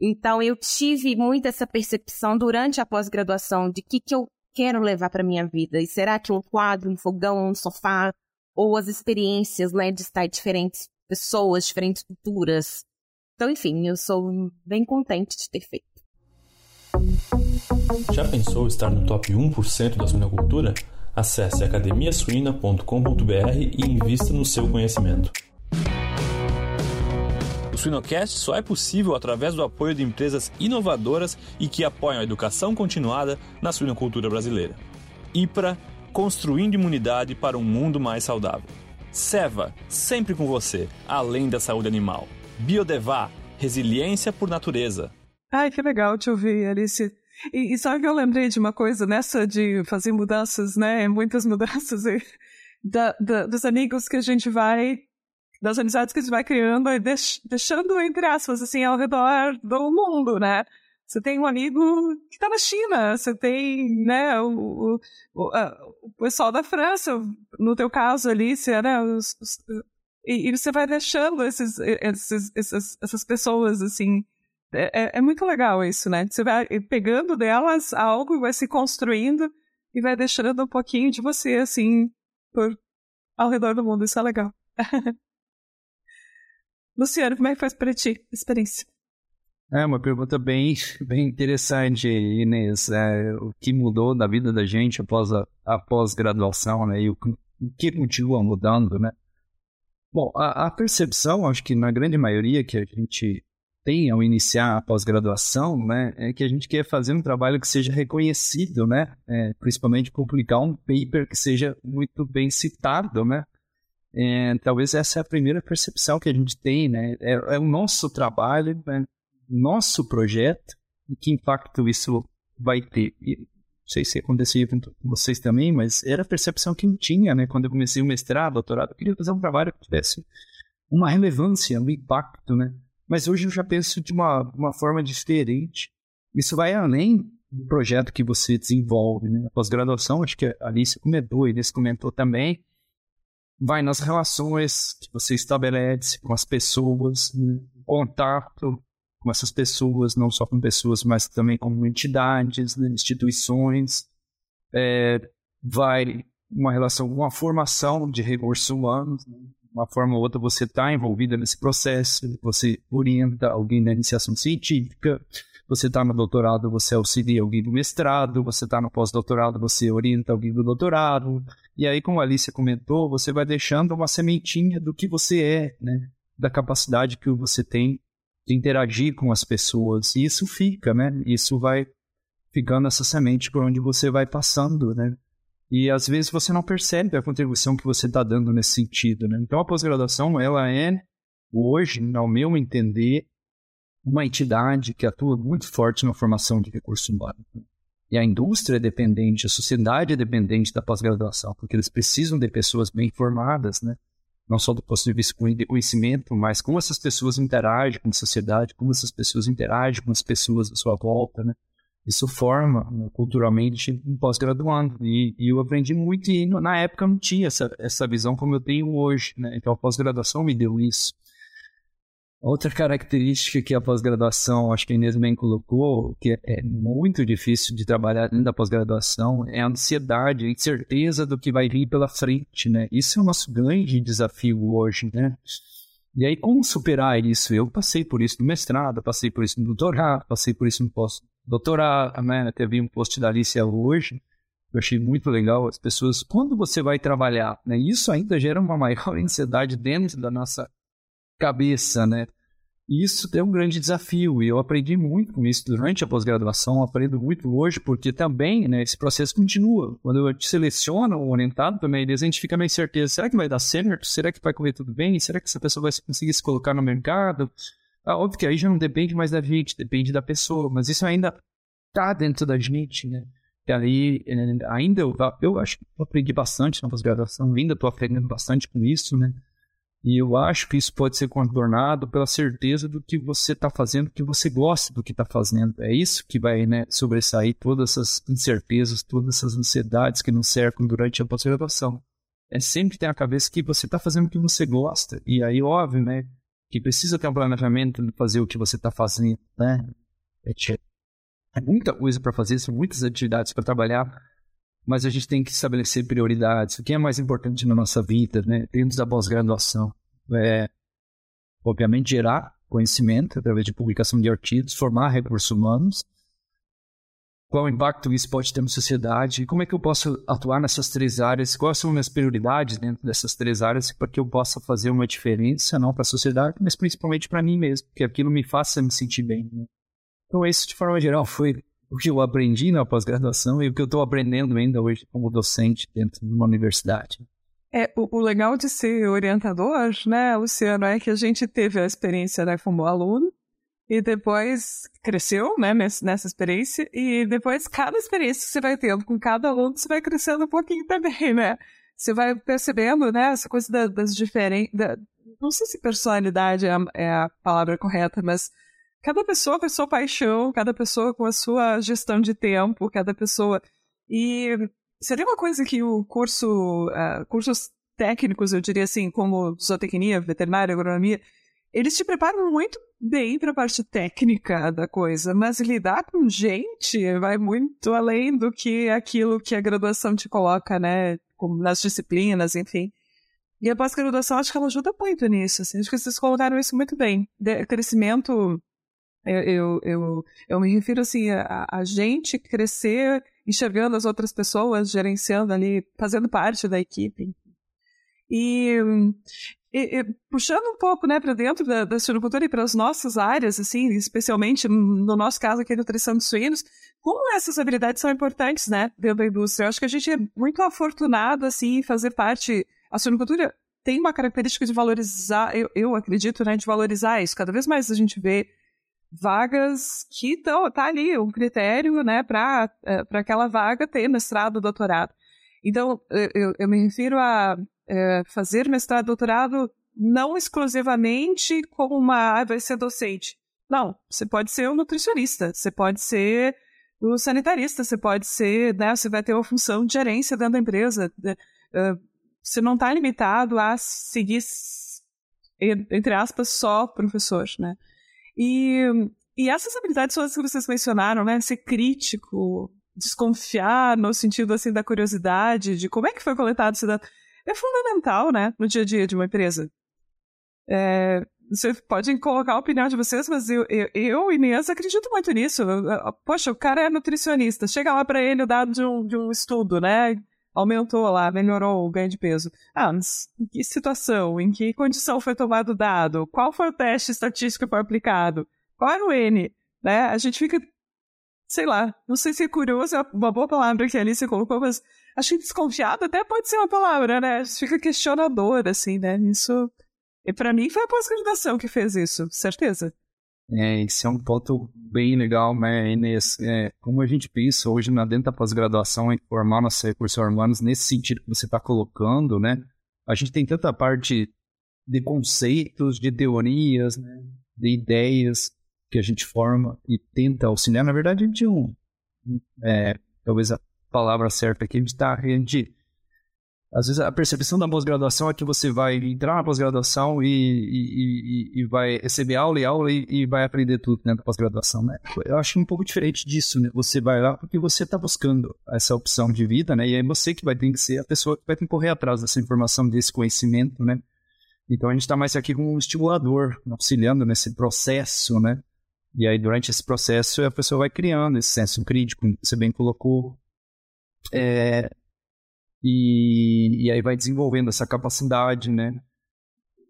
Então, eu tive muito essa percepção durante a pós-graduação de que que eu quero levar para minha vida. E será que um quadro, um fogão, um sofá, ou as experiências, né, de estar diferentes pessoas, diferentes culturas. Então, enfim, eu sou bem contente de ter feito. Já pensou estar no top 1% da suinocultura? Acesse academiasuina.com.br e invista no seu conhecimento. Suinocast só é possível através do apoio de empresas inovadoras e que apoiam a educação continuada na suinocultura brasileira. IPRA, construindo imunidade para um mundo mais saudável. Seva, sempre com você, além da saúde animal. Biodevá, resiliência por natureza. Ai, que legal te ouvir, Alice. E, e sabe que eu lembrei de uma coisa nessa de fazer mudanças, né? Muitas mudanças e da, da, dos amigos que a gente vai, das amizades que a gente vai criando e deix, deixando, entre aspas, assim, ao redor do mundo, né? Você tem um amigo que está na China, você tem, né, o, o, a, o, pessoal da França, no teu caso, Alicia, né, os, os, e, e, você vai deixando esses, esses, essas, essas pessoas, assim, é, é, é, muito legal isso, né? Você vai pegando delas algo e vai se construindo e vai deixando um pouquinho de você, assim, por ao redor do mundo. Isso é legal. Luciano, como é que faz para ti a experiência? É uma pergunta bem, bem interessante, Inês. É, o que mudou da vida da gente após a, a pós-graduação, né? E o, o, que continua mudando, né? Bom, a, a percepção, acho que na grande maioria que a gente tem ao iniciar a pós-graduação, né, é que a gente quer fazer um trabalho que seja reconhecido, né, é, principalmente publicar um paper que seja muito bem citado, né. É, talvez essa é a primeira percepção que a gente tem, né, é, é o nosso trabalho, né, nosso projeto, e que impacto isso vai ter. E, não sei se acontecia com vocês também, mas era a percepção que eu tinha, né, quando eu comecei o mestrado, doutorado, eu queria fazer um trabalho que tivesse uma relevância, um impacto, né, mas hoje eu já penso de uma, uma forma diferente. Isso vai além do projeto que você desenvolve. Né? A pós-graduação, acho que a Alice comentou, e Inês comentou também, vai nas relações que você estabelece com as pessoas, né? contato com essas pessoas, não só com pessoas, mas também com entidades, né? instituições. É, vai uma relação, uma formação de recursos humanos, né? uma forma ou outra você está envolvida nesse processo, você orienta alguém na iniciação científica, você está no doutorado, você auxilia alguém do mestrado, você está no pós-doutorado, você orienta alguém do doutorado, e aí, como a Alicia comentou, você vai deixando uma sementinha do que você é, né? da capacidade que você tem de interagir com as pessoas, e isso fica, né? Isso vai ficando essa semente por onde você vai passando, né? E às vezes você não percebe a contribuição que você está dando nesse sentido. Né? Então a pós-graduação ela é, hoje, ao meu entender, uma entidade que atua muito forte na formação de recursos humanos. E a indústria é dependente, a sociedade é dependente da pós-graduação, porque eles precisam de pessoas bem formadas, né? não só do ponto de vista de conhecimento, mas como essas pessoas interagem com a sociedade, como essas pessoas interagem com as pessoas à sua volta, né? isso forma né, culturalmente um pós-graduando. E, e, eu aprendi muito e na época não tinha essa, essa visão como eu tenho hoje. Né? Então a pós-graduação me deu isso. Outra característica que a pós-graduação, acho que a Inês bem colocou, que é muito difícil de trabalhar dentro da pós-graduação, é a ansiedade, a incerteza do que vai vir pela frente, né? Isso é o nosso grande desafio hoje, né? E aí, como superar isso? Eu passei por isso no mestrado, passei por isso no doutorado, passei por isso no pós-doutorado, né? Teve um post da Alicia hoje, eu achei muito legal. As pessoas, quando você vai trabalhar, né? Isso ainda gera uma maior ansiedade dentro da nossa cabeça, né? isso é um grande desafio e eu aprendi muito com isso durante a pós-graduação, aprendo muito hoje, porque também né, esse processo continua. Quando eu te seleciono o orientado também, a gente fica meio certeza, será que vai dar certo? Será que vai correr tudo bem? Será que essa pessoa vai conseguir se colocar no mercado? Ah, óbvio que aí já não depende mais da gente, depende da pessoa, mas isso ainda tá dentro da gente, né? E ali, eh, ainda eu, eu acho que eu aprendi bastante na pós-graduação, ainda estou aprendendo bastante com isso, né? E eu acho que isso pode ser contornado pela certeza do que você está fazendo, que você gosta do que está fazendo. É isso que vai né, sobressair todas essas incertezas, todas essas ansiedades que nos cercam durante a pós-graduação. É sempre ter a cabeça que você está fazendo o que você gosta. E aí, óbvio, né? Que precisa ter um planejamento de fazer o que você está fazendo, né? É, é muita coisa para fazer, são muitas atividades para trabalhar mas a gente tem que estabelecer prioridades. O que é mais importante na nossa vida, né? Dentro da pós-graduação. É, obviamente, gerar conhecimento através de publicação de artigos, formar recursos humanos. Qual impacto isso pode ter na sociedade? Como é que eu posso atuar nessas três áreas? Quais são minhas prioridades dentro dessas três áreas para que eu possa fazer uma diferença, não para a sociedade, mas principalmente para mim mesmo, que aquilo me faça me sentir bem. Né? Então, isso, de forma geral, foi o que eu aprendi na pós-graduação e o que eu estou aprendendo ainda hoje como docente dentro de uma universidade. É, o, o, legal de ser orientador, né, Luciano, é que a gente teve a experiência né, como aluno e depois cresceu né, nessa experiência e depois cada experiência que você vai tendo com cada aluno, você vai crescendo um pouquinho também, né? Você vai percebendo, né, essa coisa da, das diferentes... Da, não sei se personalidade é a, é a palavra correta, mas cada pessoa com a sua paixão, cada pessoa com a sua gestão de tempo, cada pessoa. E seria uma coisa que o curso, uh, cursos técnicos, eu diria assim, como zootecnia, veterinária, agronomia, eles te preparam muito bem para a parte técnica da coisa, mas lidar com gente vai muito além do que aquilo que a graduação te coloca, né? Nas disciplinas, enfim. E a pós-graduação, acho que ela ajuda muito nisso. Assim. Acho que vocês colocaram isso muito bem. De crescimento eu, eu, eu, eu me refiro assim a, a gente crescer enxergando as outras pessoas, gerenciando ali, fazendo parte da equipe. E, e, e puxando um pouco né, para dentro da, da suinocultura e para as nossas áreas, assim, especialmente no nosso caso aqui, nutrição de suínos, como essas habilidades são importantes né, dentro da indústria. Eu acho que a gente é muito afortunado assim, em fazer parte. A suinocultura tem uma característica de valorizar, eu, eu acredito, né, de valorizar isso. Cada vez mais a gente vê vagas que estão, tá ali, um critério, né, para é, aquela vaga ter mestrado, doutorado. Então, eu, eu me refiro a é, fazer mestrado, doutorado não exclusivamente como uma, ah, vai ser docente. Não, você pode ser um nutricionista, você pode ser o sanitarista, você pode ser, né, você vai ter uma função de gerência dentro da empresa. Uh, você não está limitado a seguir, entre aspas, só professor, né? E, e essas habilidades são as que vocês mencionaram, né? Ser crítico, desconfiar no sentido assim da curiosidade, de como é que foi coletado esse dado, é fundamental, né, no dia a dia de uma empresa. É, vocês podem colocar a opinião de vocês, mas eu, eu, eu Inês, acredito muito nisso. Poxa, o cara é nutricionista, chega lá para ele o dado de um, de um estudo, né? Aumentou lá, melhorou o ganho de peso. Ah, mas em que situação? Em que condição foi tomado o dado? Qual foi o teste estatístico que foi aplicado? Qual era o N? Né? A gente fica, sei lá, não sei se é curioso, é uma boa palavra que a Alice colocou, mas acho que desconfiado até pode ser uma palavra, né? A gente fica questionador, assim, né? Isso. E para mim foi a pós-graduação que fez isso, certeza. É, esse é um ponto bem legal, né, Inês? É, como a gente pensa hoje na dentro da pós-graduação em formar nossos recursos humanos nesse sentido que você está colocando, né? A gente tem tanta parte de conceitos, de teorias, né, de ideias que a gente forma e tenta auxiliar. Na verdade, a gente um, é, talvez a palavra certa aqui, a gente está às vezes a percepção da pós-graduação é que você vai entrar na pós-graduação e, e, e, e, vai receber aula e aula e, vai aprender tudo dentro da pós-graduação, né? Eu acho um pouco diferente disso, né? Você vai lá porque você está buscando essa opção de vida, né? E é você que vai ter que ser a pessoa que vai ter que correr atrás dessa informação, desse conhecimento, né? Então a gente está mais aqui como um estimulador, auxiliando nesse processo, né? E aí durante esse processo a pessoa vai criando esse senso crítico, você bem colocou. É, e, e aí vai desenvolvendo essa capacidade, né?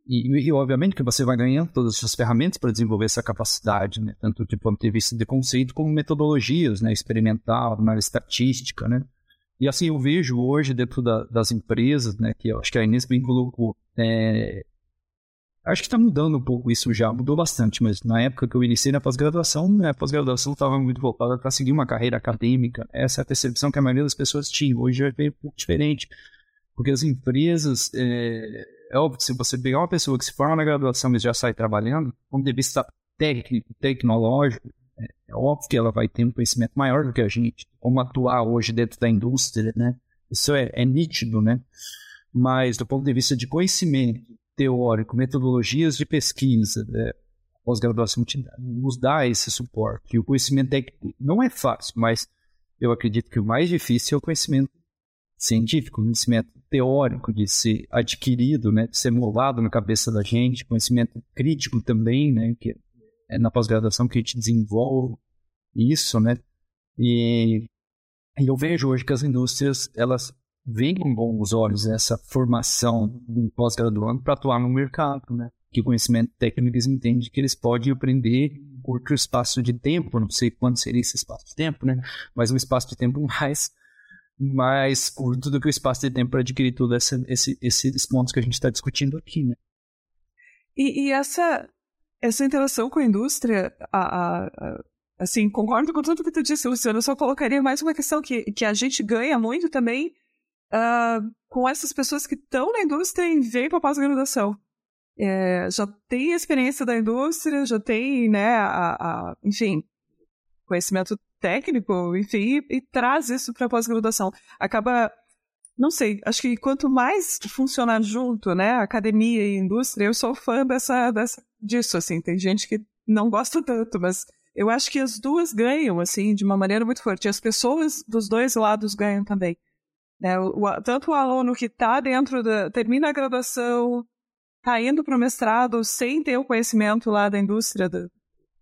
E, e, obviamente que você vai ganhando todas essas ferramentas para desenvolver essa capacidade, né? Tanto do ponto de vista de conceito como metodologias, né? Experimental, análise estatística, né? E assim eu vejo hoje dentro da, das empresas, né? Que eu acho que a Inês bem colocou, é, Acho que está mudando um pouco isso já, mudou bastante, mas na época que eu iniciei na pós-graduação, né, a pós-graduação estava muito voltada para seguir uma carreira acadêmica. Essa é a percepção que a maioria das pessoas tinha. Hoje é um pouco diferente, porque as empresas, é, é óbvio, se você pegar uma pessoa que se forma na graduação e já sai trabalhando, do ponto de vista técnico, tecnológico, é, é óbvio que ela vai ter um conhecimento maior do que a gente, como atuar hoje dentro da indústria, né? Isso é, é nítido, né? Mas do ponto de vista de conhecimento teórico, metodologias de pesquisa, né? pós-graduação nos dá esse suporte. E o conhecimento técnico não é fácil, mas eu acredito que o mais difícil é o conhecimento científico, conhecimento teórico de ser adquirido, né, de ser molado na cabeça da gente, conhecimento crítico também, né, que é na pós-graduação que a gente desenvolve isso, né, e, e eu vejo hoje que as indústrias, elas veem com bons olhos essa formação do pós-graduando para atuar no mercado, né, que o conhecimento técnico eles entendem que eles podem aprender em curto espaço de tempo, não sei quanto seria esse espaço de tempo, né, mas um espaço de tempo mais mais curto do que o espaço de tempo para adquirir todos esse, esse, esses pontos que a gente está discutindo aqui, né? E, e, essa, essa interação com a indústria, a, a, a, assim, concordo com tudo que tu disse, Luciano, eu só colocaria mais uma questão que, que a gente ganha muito também uh, com essas pessoas que estão na indústria e vêm para pós-graduação. É, já tem experiência da indústria, já tem, né, a, a, enfim, conhecimento técnico, enfim, e, e traz isso para pós-graduação. Acaba, não sei, acho que quanto mais funcionar junto, né, academia e indústria, eu sou fã dessa, dessa disso, assim, tem gente que não gosta tanto, mas eu acho que as duas ganham, assim, de uma maneira muito forte. As pessoas dos dois lados ganham também. Né? O, o, tanto o aluno que está dentro da. termina a graduação, está indo para o mestrado sem ter o conhecimento lá da indústria, do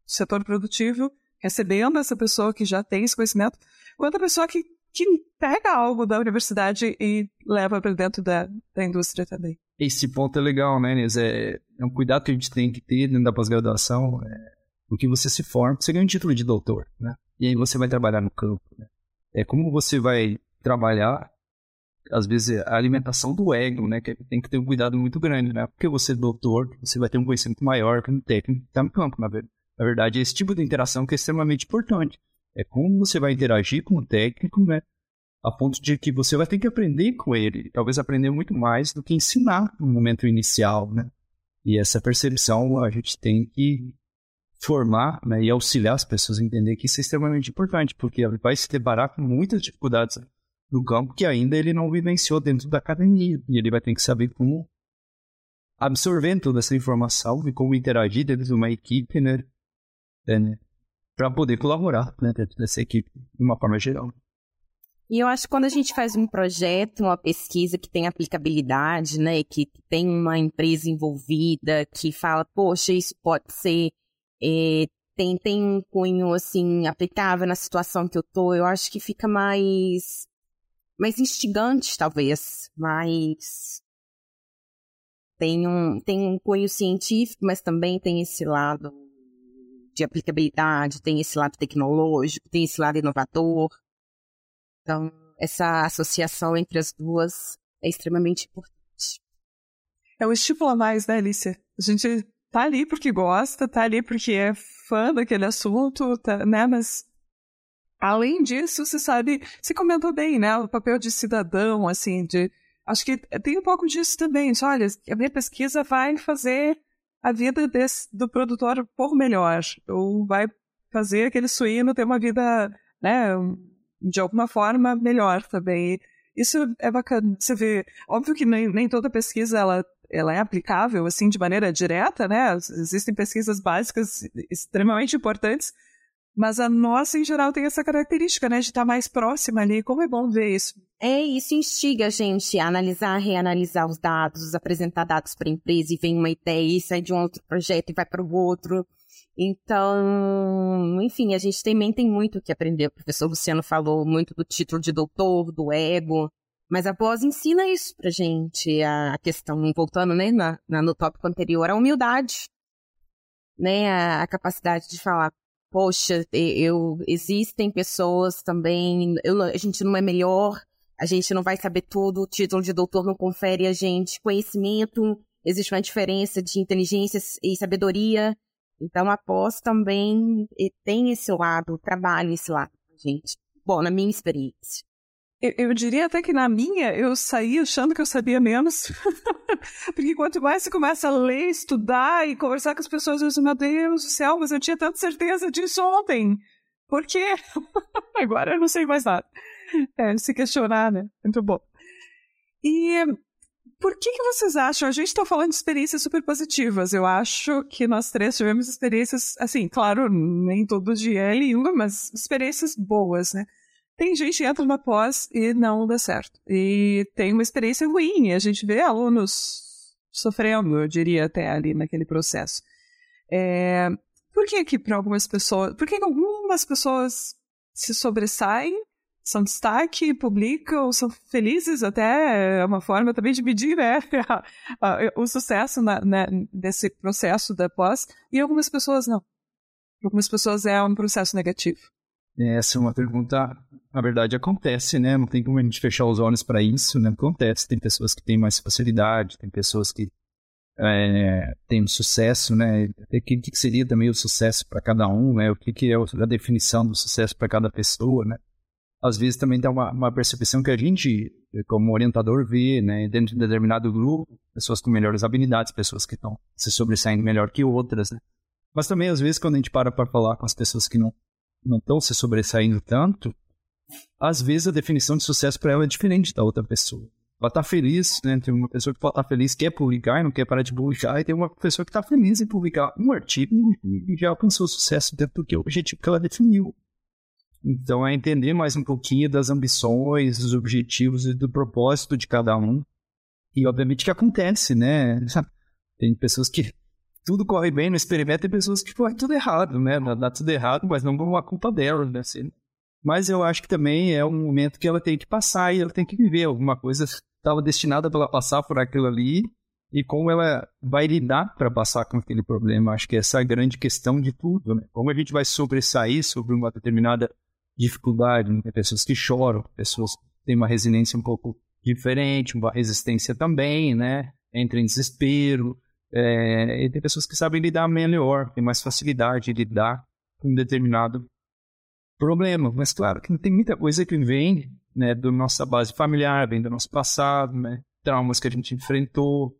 setor produtivo, recebendo essa pessoa que já tem esse conhecimento, quanto a pessoa que, que pega algo da universidade e leva para dentro da, da indústria também. Esse ponto é legal, né, Inês? É, é um cuidado que a gente tem que ter dentro da pós-graduação, é, porque você se forma, você ganha um título de doutor, né? E aí você vai trabalhar no campo, né? É como você vai trabalhar, às vezes, a alimentação do ego, né? Que tem que ter um cuidado muito grande, né? Porque você é doutor, você vai ter um conhecimento maior que um técnico que está no campo, na verdade. Na verdade, esse tipo de interação que é extremamente importante. É como você vai interagir com o técnico, né? A ponto de que você vai ter que aprender com ele, talvez aprender muito mais do que ensinar no momento inicial, né? E essa percepção a gente tem que formar né, e auxiliar as pessoas a entender que isso é extremamente importante, porque vai se deparar com muitas dificuldades no campo que ainda ele não vivenciou dentro da academia. E ele vai ter que saber como absorver toda essa informação e como interagir dentro de uma equipe, né? né, para poder colaborar né, dentro dessa equipe de uma forma geral. E eu acho que quando a gente faz um projeto, uma pesquisa que tem aplicabilidade, né, que tem uma empresa envolvida, que fala, poxa, isso pode ser, é, tem, tem um cunho, assim, aplicável na situação que eu tô, eu acho que fica mais, mais instigante, talvez, mais... Tem um, tem um cunho científico, mas também tem esse lado de aplicabilidade, tem esse lado tecnológico, tem esse lado inovador. Então, essa associação entre as duas é extremamente importante. É o estímulo a mais, né, Alicia? A gente tá ali porque gosta, tá ali porque é fã daquele assunto, tá, né? Mas além disso, você sabe, você comentou bem, né? O papel de cidadão, assim, de. Acho que tem um pouco disso também. Olha, a minha pesquisa vai fazer a vida desse, do produtor por melhor, ou vai fazer aquele suíno ter uma vida, né, de alguma forma melhor também. Isso é bacana. Você vê, óbvio que nem, nem toda pesquisa ela, ela é aplicável assim de maneira direta, né? Existem pesquisas básicas extremamente importantes, mas a nossa, em geral, tem essa característica, né, de estar mais próxima ali. Como é bom ver isso. É, isso instiga a gente a analisar, reanalisar os dados, apresentar dados para a empresa e vem uma ideia e sai de um outro projeto e vai para o outro. Então, enfim, a gente também tem muito o que aprender. O professor Luciano falou muito do título de doutor, do ego, mas a pós ensina isso pra gente, a, a questão, voltando né, na, na, no tópico anterior, a humildade, né, a, a capacidade de falar, poxa, eu existem pessoas também, eu, a gente não é melhor, a gente não vai saber tudo, o título de doutor não confere a gente conhecimento, existe uma diferença de inteligência e sabedoria. Então, a pós também tem esse lado, trabalha esse lado, gente. Bom, na minha experiência. Eu, eu, diria até que na minha eu saí achando que eu sabia menos. Porque quanto mais você começa a ler, estudar e conversar com as pessoas, eu digo, meu Deus do céu, mas eu tinha tanta certeza disso ontem. Por quê? Agora eu não sei mais nada. É, se questionar, né? Muito bom. E por que, que vocês acham? A gente está falando de experiências super positivas. Eu acho que nós três tivemos experiências, assim, claro, nem todo dia é lindo, mas experiências boas, né? Tem gente que entra numa pós e não dá certo. E tem uma experiência ruim. A gente vê alunos sofrendo, eu diria, até ali naquele processo. É, por que que para algumas pessoas... Por que algumas pessoas se sobressaem, são destaque, publicam, são felizes até, é uma forma também de medir né, o sucesso na, né, desse processo da pós, e algumas pessoas não. Algumas pessoas é um processo negativo. Essa é uma pergunta, na verdade, acontece, né? Não tem como a gente fechar os olhos para isso, né? Acontece. Tem pessoas que têm mais facilidade, tem pessoas que é, têm sucesso, né? O que, que seria também o sucesso para cada um, né? O que, que é a definição do sucesso para cada pessoa, né? Às vezes também tem uma, uma percepção que a gente, como orientador, vê, né? Dentro de determinado grupo, pessoas com melhores habilidades, pessoas que estão se sobressaindo melhor que outras, né? Mas também, às vezes, quando a gente para para falar com as pessoas que não não estão se sobressaindo tanto, às vezes a definição de sucesso para ela é diferente da outra pessoa. Ela está feliz, né? Tem uma pessoa que pode estar tá feliz, quer publicar e não quer parar de publicar, e tem uma pessoa que está feliz em publicar um artigo e já alcançou sucesso dentro do que o objetivo que ela definiu. Então é entender mais um pouquinho das ambições, dos objetivos e do propósito de cada um. E obviamente que acontece, né? Tem pessoas que tudo corre bem no experimento, tem pessoas que corre tudo errado, né? Dá tudo errado, mas não por uma culpa dela, né? Assim, mas eu acho que também é um momento que ela tem que passar e ela tem que viver. Alguma coisa estava destinada para ela passar por aquilo ali e como ela vai lidar para passar com aquele problema. Acho que essa é a grande questão de tudo, né? Como a gente vai sobressair sobre uma determinada dificuldade. Né? Tem pessoas que choram, pessoas que têm uma resiliência um pouco diferente, uma resistência também, né? Entra em desespero, é, e tem pessoas que sabem lidar melhor, têm mais facilidade de lidar com um determinado problema. Mas claro que tem muita coisa que vem né, da nossa base familiar, vem do nosso passado, né, traumas que a gente enfrentou,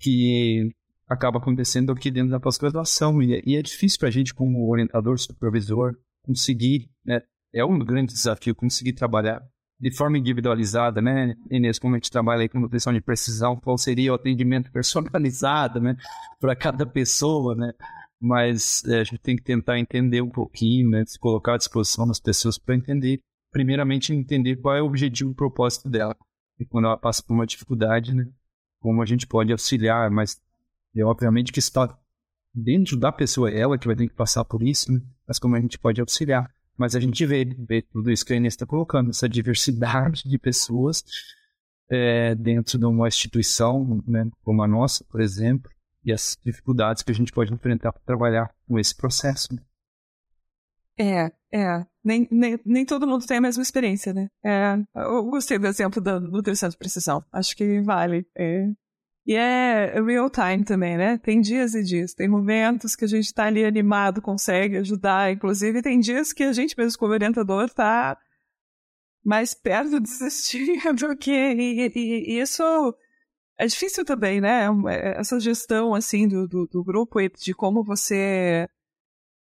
que acaba acontecendo aqui dentro da pós-graduação. E, e, é difícil para a gente, como orientador, supervisor, conseguir, né, é um grande desafio conseguir trabalhar de forma individualizada, né? Inês, como a gente trabalha aí com nutrição de precisão, qual seria o atendimento personalizado, né? Para cada pessoa, né? Mas é, a gente tem que tentar entender um pouquinho, né? Se colocar à disposição das pessoas para entender, primeiramente, entender qual é o objetivo e propósito dela. E quando ela passa por uma dificuldade, né? Como a gente pode auxiliar, mas é obviamente que está dentro da pessoa, é ela que vai ter que passar por isso, né? Mas como a gente pode auxiliar. Mas a gente vê, vê tudo isso que a Inês está colocando, essa diversidade de pessoas é, dentro de uma instituição né, como a nossa, por exemplo, e as dificuldades que a gente pode enfrentar para trabalhar com esse processo. Né? É, é. Nem, nem, nem todo mundo tem a mesma experiência, né? É, eu gostei do exemplo da nutrição de precisão. Acho que vale. É, e é real time também, né? Tem dias e dias. Tem momentos que a gente tá ali animado, consegue ajudar. Inclusive, tem dias que a gente mesmo como orientador tá mais perto de desistir do que... E, e, e isso é difícil também, né? É, essa gestão, assim, do, do, do grupo e de como você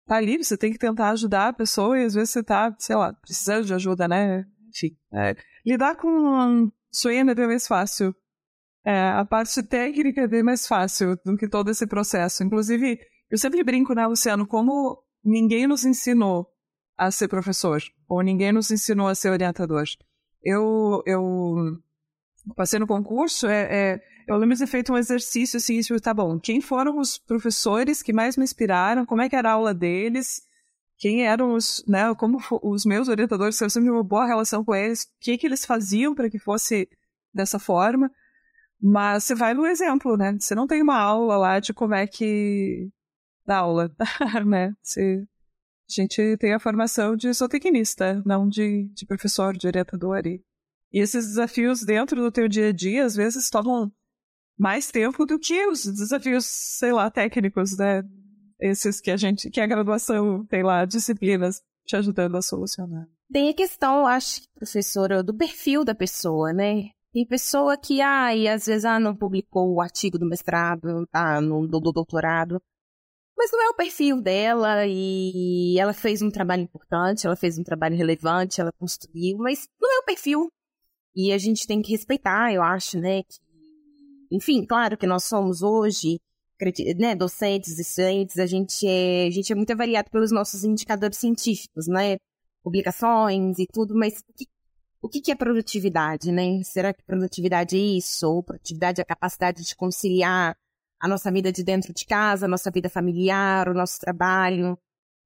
tá ali, você tem que tentar ajudar a pessoa e às vezes você tá, sei lá, precisando de ajuda, né? Enfim, é, lidar com suína é mais fácil é, a parte técnica é bem mais fácil do que todo esse processo. Inclusive, eu sempre brinco, né, Luciano, como ninguém nos ensinou a ser professor, ou ninguém nos ensinou a ser orientador. Eu, eu passei no concurso, é, é, eu lembro de ter feito um exercício assim, tipo, tá bom, quem foram os professores que mais me inspiraram, como é que era a aula deles, quem eram os, né, como os meus orientadores, eu sempre uma boa relação com eles, o que, que eles faziam para que fosse dessa forma. Mas você vai no exemplo, né? Você não tem uma aula lá de como é que dá aula, né? Você... A gente tem a formação de zootecnista, não de, de professor, de orientador. E, e esses desafios dentro do teu dia a dia, às vezes, tomam mais tempo do que os desafios, sei lá, técnicos, né? Esses que a gente, que a graduação tem lá, disciplinas te ajudando a solucionar. Tem a questão, acho, professora, do perfil da pessoa, né? Tem pessoa que, ai, às vezes, ah, não publicou o artigo do mestrado, tá, no, do, do doutorado. Mas não é o perfil dela e ela fez um trabalho importante, ela fez um trabalho relevante, ela construiu, mas não é o perfil. E a gente tem que respeitar, eu acho, né? Que, enfim, claro que nós somos hoje, né, docentes, estudantes, a gente é, a gente é muito avaliado pelos nossos indicadores científicos, né? Publicações e tudo, mas o que, o que é produtividade, né? Será que produtividade é isso? Ou produtividade é a capacidade de conciliar a nossa vida de dentro de casa, a nossa vida familiar, o nosso trabalho.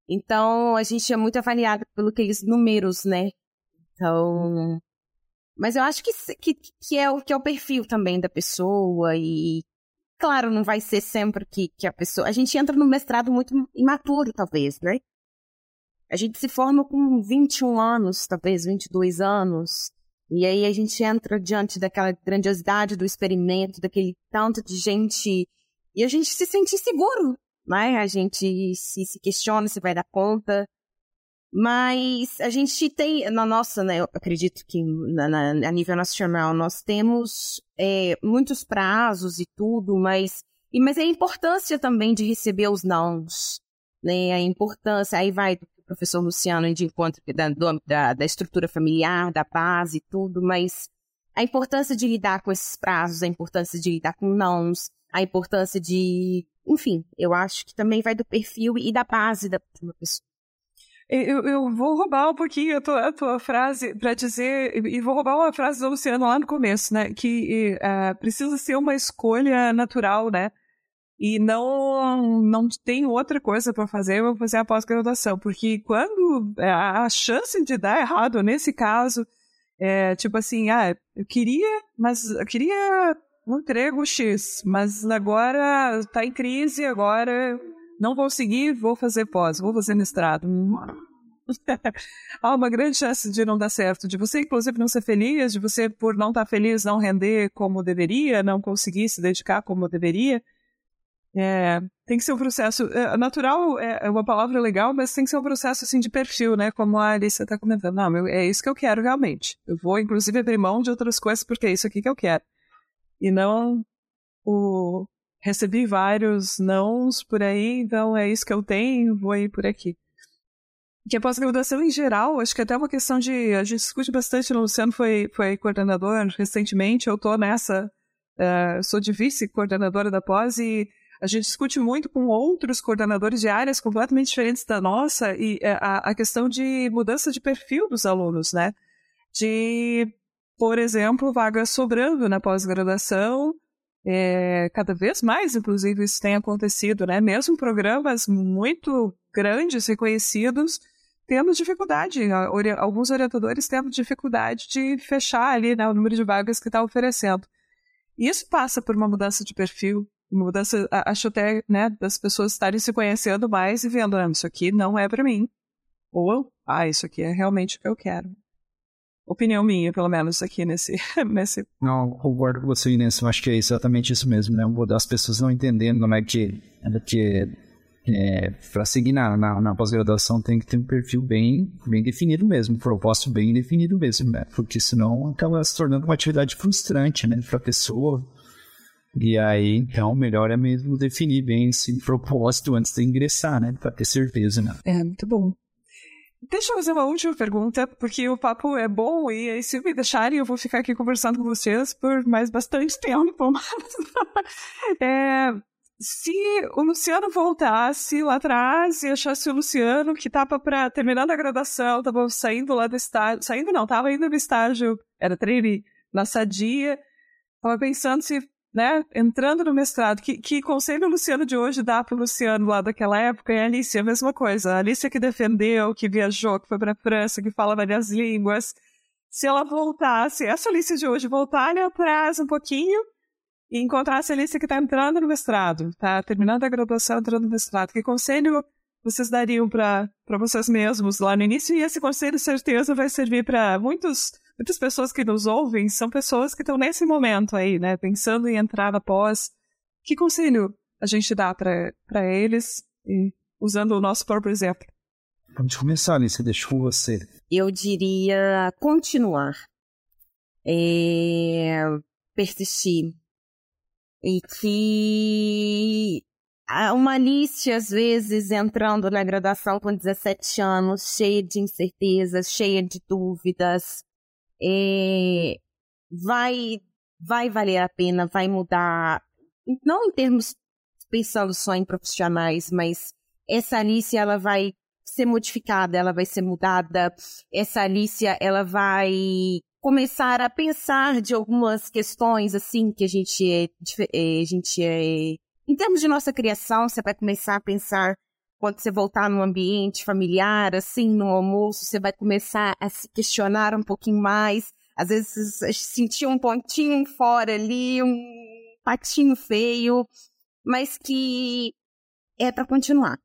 Então, a gente é muito avaliado pelo aqueles números, né? Então. Mas eu acho que, que, que, é o, que é o perfil também da pessoa e. Claro, não vai ser sempre que, que a pessoa. A gente entra no mestrado muito imaturo, talvez, né? A gente se forma com 21 anos, talvez 22 anos. E aí a gente entra diante daquela grandiosidade do experimento, daquele tanto de gente e a gente se sente inseguro, né? A gente se, se questiona se vai dar conta. Mas a gente tem, na nossa, né, eu acredito que na, na, a nível nacional nós temos é, muitos prazos e tudo, mas, e, mas é a importância também de receber os nãos, né, a importância, aí vai do professor Luciano de encontro da, da, da estrutura familiar, da base e tudo, mas a importância de lidar com esses prazos, a importância de lidar com nãos, a importância de. Enfim, eu acho que também vai do perfil e da base da pessoa. Eu, eu vou roubar um pouquinho a tua, a tua frase para dizer, e vou roubar uma frase do Luciano lá no começo, né? Que uh, precisa ser uma escolha natural, né? E não, não tem outra coisa para fazer, eu vou fazer a pós-graduação. Porque quando é, a chance de dar errado nesse caso é tipo assim, ah, eu queria, mas eu queria um emprego X, mas agora está em crise, agora não vou seguir, vou fazer pós, vou fazer mestrado. Há uma grande chance de não dar certo, de você, inclusive, não ser feliz, de você, por não estar feliz, não render como deveria, não conseguir se dedicar como deveria. É, tem que ser um processo. É, natural é, é uma palavra legal, mas tem que ser um processo assim de perfil, né? Como a Alice está comentando. Não, é isso que eu quero realmente. Eu vou, inclusive, abrir mão de outras coisas porque é isso aqui que eu quero e não o recebi vários nãos por aí, então é isso que eu tenho, vou ir por aqui. Que a pós-graduação em geral, acho que até uma questão de. A gente discute bastante, o Luciano foi, foi coordenador recentemente, eu estou nessa, uh, sou de vice-coordenadora da pós e a gente discute muito com outros coordenadores de áreas completamente diferentes da nossa e uh, a, a questão de mudança de perfil dos alunos, né? De por exemplo, vagas sobrando na pós-graduação. É, cada vez mais, inclusive, isso tem acontecido, né? Mesmo programas muito grandes, reconhecidos, tendo dificuldade, alguns orientadores tendo dificuldade de fechar ali né, o número de vagas que está oferecendo. Isso passa por uma mudança de perfil, mudança, acho até, né, das pessoas estarem se conhecendo mais e vendo, ah, isso aqui não é para mim. Ou, ah, isso aqui é realmente o que eu quero opinião minha, pelo menos, aqui nesse. nesse... Não, concordo com você, Inês. Eu acho que é exatamente isso mesmo, né? As pessoas não entendendo como é que. É que é, para seguir na, na, na pós-graduação tem que ter um perfil bem, bem definido mesmo, um propósito bem definido mesmo, né? Porque senão acaba se tornando uma atividade frustrante, né, para a pessoa. E aí, então, melhor é mesmo definir bem esse propósito antes de ingressar, né? Para ter certeza, né? É, muito bom. Deixa eu fazer uma última pergunta, porque o papo é bom e aí, se me deixarem, eu vou ficar aqui conversando com vocês por mais bastante tempo. É, se o Luciano voltasse lá atrás e achasse o Luciano que estava para terminando a graduação, estava saindo lá do estágio, saindo não, estava indo no estágio, era trainee na Sadia, estava pensando se né, entrando no mestrado, que, que conselho o Luciano de hoje dá para o Luciano lá daquela época e a Alicia, a mesma coisa. A Alicia que defendeu, que viajou, que foi para a França, que fala várias línguas. Se ela voltasse, essa Alicia de hoje voltar ali atrás um pouquinho e encontrasse a Alicia que está entrando no mestrado, está terminando a graduação, entrando no mestrado, que conselho vocês dariam para vocês mesmos lá no início? E esse conselho, certeza, vai servir para muitos muitas pessoas que nos ouvem são pessoas que estão nesse momento aí, né? Pensando em entrar na pós. Que conselho a gente dá para eles, e, usando o nosso próprio exemplo? Vamos começar, Alice, deixa com você. Eu diria continuar. É... Persistir. E que uma Alice, às vezes, entrando na graduação com 17 anos, cheia de incertezas, cheia de dúvidas, é, vai, vai valer a pena, vai mudar, não em termos pensando só em profissionais, mas essa Alice, ela vai ser modificada, ela vai ser mudada, essa Alice, ela vai começar a pensar de algumas questões, assim, que a gente é, é a gente é em termos de nossa criação, você vai começar a pensar quando você voltar no ambiente familiar, assim, no almoço, você vai começar a se questionar um pouquinho mais. Às vezes sentir um pontinho fora ali, um patinho feio, mas que é para continuar.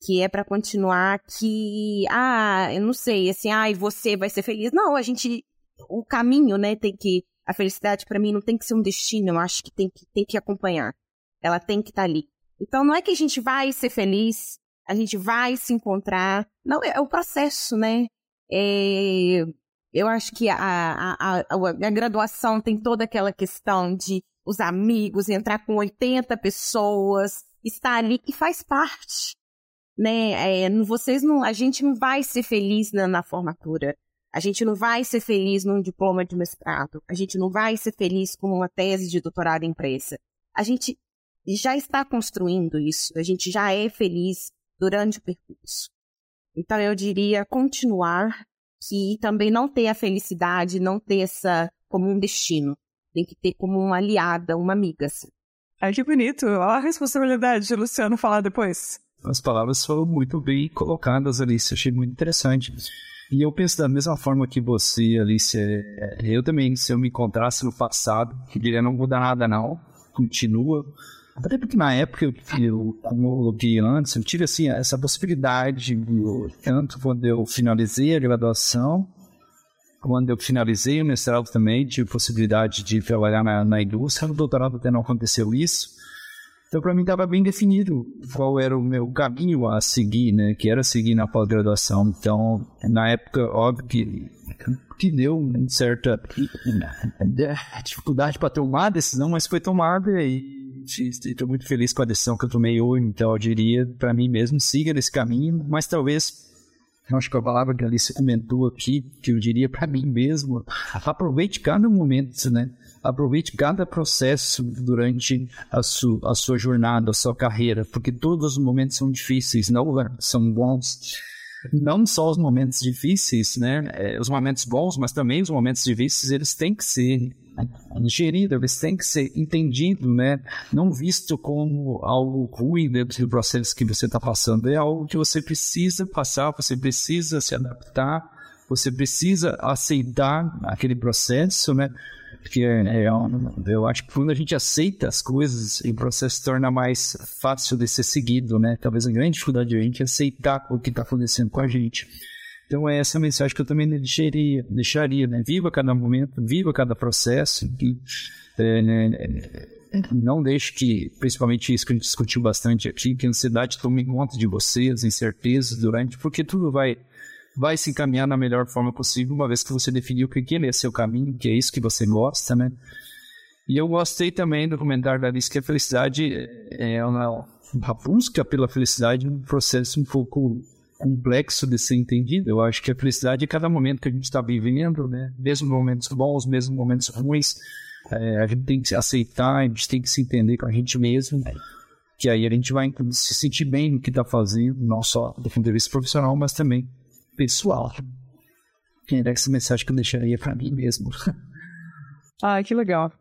Que é para continuar, que, ah, eu não sei, assim, ah, você vai ser feliz. Não, a gente, o caminho, né, tem que a felicidade para mim não tem que ser um destino, eu acho que tem que, tem que acompanhar. Ela tem que estar tá ali. Então não é que a gente vai ser feliz, a gente vai se encontrar. Não, é, é o processo, né? É, eu acho que a, a, a, a, graduação tem toda aquela questão de os amigos, entrar com 80 pessoas, estar ali e faz parte. Né? É, vocês não, a gente não vai ser feliz na, na formatura. A gente não vai ser feliz num diploma de mestrado. A gente não vai ser feliz com uma tese de doutorado impressa. A gente já está construindo isso. A gente já é feliz durante o percurso. Então eu diria continuar que também não ter a felicidade, não ter essa como um destino. Tem que ter como uma aliada, uma amiga. Assim. Ai, que bonito. Olha a responsabilidade de Luciano falar depois. As palavras foram muito bem colocadas, Alice. Achei muito interessante. E eu penso da mesma forma que você, Alice. É, eu também, se eu me encontrasse no passado, que diria não muda nada não. Continua. Até porque na época, eu, eu, como eu coloquei antes, eu tive assim, essa possibilidade, tanto quando eu finalizei a graduação, quando eu finalizei o mestrado também, tive possibilidade de trabalhar na, na indústria. No doutorado até não aconteceu isso. Então, para mim, estava bem definido qual era o meu caminho a seguir, né? Que era seguir na pós-graduação. Então, na época, óbvio que, que deu certa dificuldade para tomar a decisão, mas foi tomada e estou muito feliz com a decisão que eu tomei hoje. Então, eu diria para mim mesmo, siga nesse caminho, mas talvez acho que a palavra que a Alice comentou aqui, que eu diria para mim mesmo, aproveite cada momento, né? Aproveite cada processo durante a, su, a sua jornada, a sua carreira, porque todos os momentos são difíceis, não são bons não só os momentos difíceis, né? É, os momentos bons, mas também os momentos difíceis, eles têm que ser digeridos, eles têm que ser entendidos, né? Não visto como algo ruim dentro do processo que você está passando, é algo que você precisa passar, você precisa se adaptar, você precisa aceitar aquele processo, né? Porque é, é eu acho que quando a gente aceita as coisas, o processo se torna mais fácil de ser seguido, né? Talvez a grande dificuldade de a gente é aceitar o que está acontecendo com a gente. Então é essa mensagem que eu também deixaria, deixaria né? Viva cada momento, viva cada processo. E, é, né? não deixe que, principalmente isso que a gente discutiu bastante aqui, que a ansiedade tome conta de você, as incertezas durante, porque tudo vai vai se encaminhar na melhor forma possível, uma vez que você definiu que é seu caminho, que é isso que você gosta, né? E eu gostei também do comentário da Alice que a felicidade é uma, a busca pela felicidade é um processo um pouco complexo de ser entendido. Eu acho que a felicidade é cada momento que a gente está vivendo, né? Mesmo momentos bons, mesmo momentos ruins, é, a gente tem que aceitar, a gente tem que se entender com a gente mesmo, que aí a gente vai se sentir bem no que está fazendo, não só do ponto de vista profissional, mas também pessoal. Era essa mensagem que eu deixaria para mim mesmo. Ah, que legal.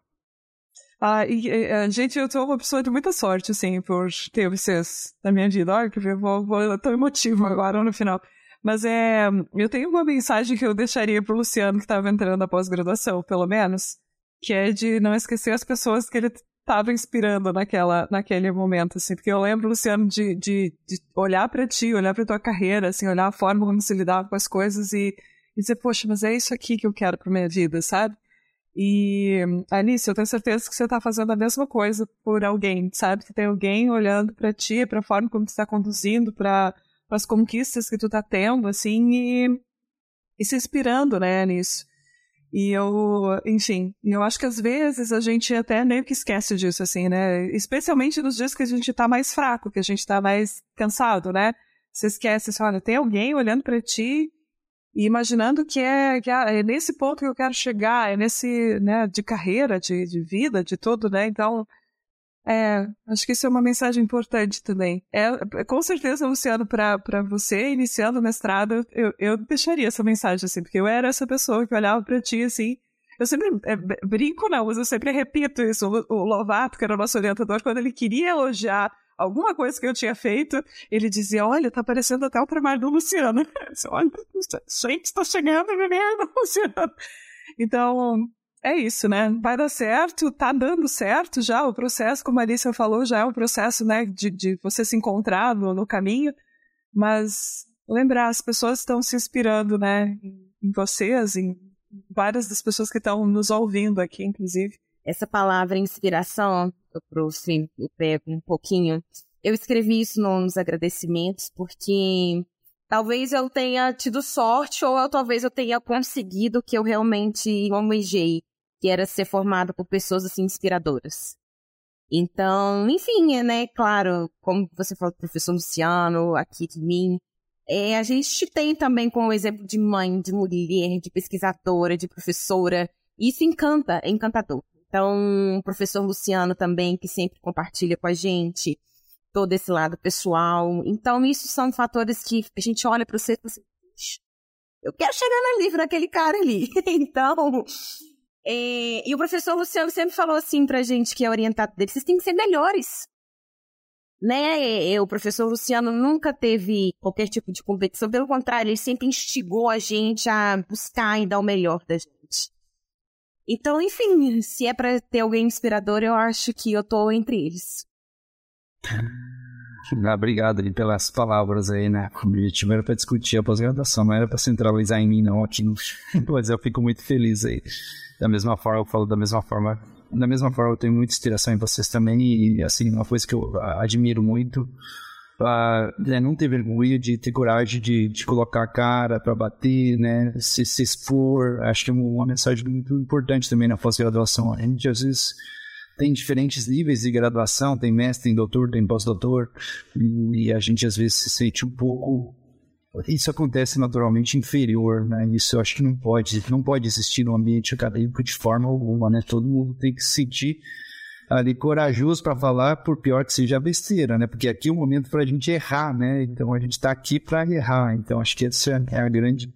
Ah, e, e, gente, eu tô uma pessoa de muita sorte, assim, por ter vocês na minha vida. Olha, que eu vou, vou tão emotivo agora no final. Mas é, eu tenho uma mensagem que eu deixaria pro Luciano que estava entrando na pós-graduação, pelo menos, que é de não esquecer as pessoas que ele estava inspirando naquela, naquele momento, assim, porque eu lembro, Luciano, de, de, de olhar para ti, olhar para tua carreira, assim, olhar a forma como você lidava com as coisas e, e dizer, poxa, mas é isso aqui que eu quero para minha vida, sabe? E, Alice, eu tenho certeza que você está fazendo a mesma coisa por alguém, sabe? Que tem alguém olhando para ti, para a forma como tu está conduzindo, para as conquistas que tu está tendo, assim, e, e se inspirando, né, nisso. E eu, enfim, eu acho que às vezes a gente até meio que esquece disso, assim, né? Especialmente nos dias que a gente tá mais fraco, que a gente tá mais cansado, né? Você esquece, assim, olha, tem alguém olhando para ti e imaginando que é, que é, é, nesse ponto que eu quero chegar, é nesse, né, de carreira, de, de vida, de tudo, né? Então, é, acho que isso é uma mensagem importante também. É, é com certeza, Luciano, para você, iniciando o mestrado, eu, eu deixaria essa mensagem, assim, porque eu era essa pessoa que olhava para ti, assim, eu sempre é, brinco, não, mas eu sempre repito isso. O, o Lovato, que era o nosso orientador, quando ele queria elogiar alguma coisa que eu tinha feito, ele dizia, olha, tá parecendo até o trabalho do Luciano. Disse, olha, gente, tá chegando a Luciano. Então, é isso, né? Vai dar certo, tá dando certo já, o processo, como a Alicia falou, já é um processo, né, de, de você se encontrar no, no caminho, mas lembrar, as pessoas estão se inspirando, né, em vocês, em várias das pessoas que estão nos ouvindo aqui, inclusive. Essa palavra inspiração pro stream eu pego um pouquinho. Eu escrevi isso nos agradecimentos porque talvez eu tenha tido sorte ou eu, talvez eu tenha conseguido o que eu realmente almejei, que era ser formado por pessoas assim inspiradoras. Então, enfim, é, né, claro, como você falou, professor Luciano, aqui de mim, é, a gente tem também como exemplo de mãe, de mulher, de pesquisadora, de professora. Isso encanta, é encantador. Então, o professor Luciano também, que sempre compartilha com a gente todo esse lado pessoal. Então, isso são fatores que a gente olha para você e fala assim, eu quero chegar no livro daquele cara ali. então, é, e o professor Luciano sempre falou assim pra gente, que é orientado dele, vocês têm que ser melhores. Né? O professor Luciano nunca teve qualquer tipo de competição, pelo contrário, ele sempre instigou a gente a buscar e dar o melhor da gente. Então, enfim, se é para ter alguém inspirador, eu acho que eu tô entre eles. Obrigado aí pelas palavras aí, né? O objetivo era para discutir a pós-graduação, não era para centralizar em mim, não, aqui no. Mas eu fico muito feliz aí. Da mesma forma, eu falo da mesma forma. Da mesma forma, eu tenho muita inspiração em vocês também, e assim, uma coisa que eu admiro muito uh, não ter vergonha de ter coragem de, de colocar a cara para bater, né? Se, se expor. Acho que é uma mensagem muito importante também na pós-graduação. A gente às vezes tem diferentes níveis de graduação, tem mestre, tem doutor, tem pós-doutor, e a gente às vezes se sente um pouco isso acontece naturalmente inferior, né? Isso eu acho que não pode, não pode existir no ambiente acadêmico de forma alguma, né? Todo mundo tem que se sentir ali corajoso para falar, por pior que seja besteira, né? Porque aqui é o momento para a gente errar, né? Então a gente está aqui para errar. Então acho que essa é a grande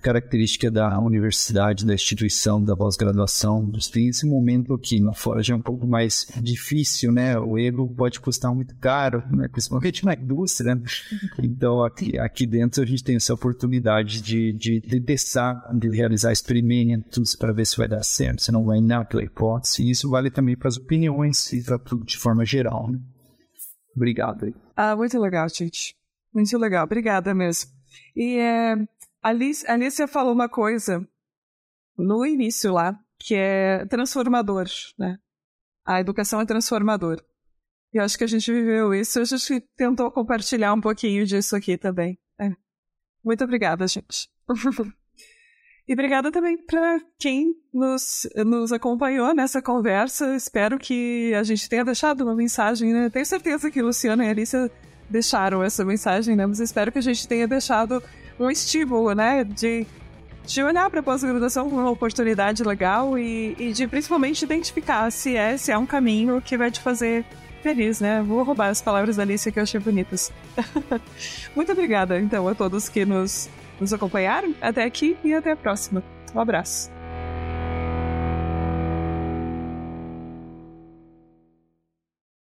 característica da universidade, da instituição, da pós-graduação. Tem esse momento aqui, lá fora já é um pouco mais difícil, né? O ego pode custar muito caro, né? principalmente na indústria. Né? Então, aqui, aqui dentro a gente tem essa oportunidade de, de, de testar, de realizar experimentos para ver se vai dar certo, se não vai naquela hipótese. E isso vale também para as opiniões e para tudo de forma geral. Né? Obrigado. Ah, muito legal, gente. Muito legal. Obrigada mesmo. E é, Alice, Alicia falou uma coisa no início lá, que é transformador, né? A educação é transformadora. E acho que a gente viveu isso, a gente tentou compartilhar um pouquinho disso aqui também. É. Muito obrigada, gente. e obrigada também para quem nos, nos acompanhou nessa conversa. Espero que a gente tenha deixado uma mensagem, né? Tenho certeza que Luciana e Alicia deixaram essa mensagem, né? Mas espero que a gente tenha deixado um estímulo, né? De, de olhar para a pós-graduação como uma oportunidade legal e, e de principalmente identificar se é, se é um caminho que vai te fazer feliz, né? Vou roubar as palavras da Alicia que eu achei bonitas. Muito obrigada, então, a todos que nos, nos acompanharam. Até aqui e até a próxima. Um abraço.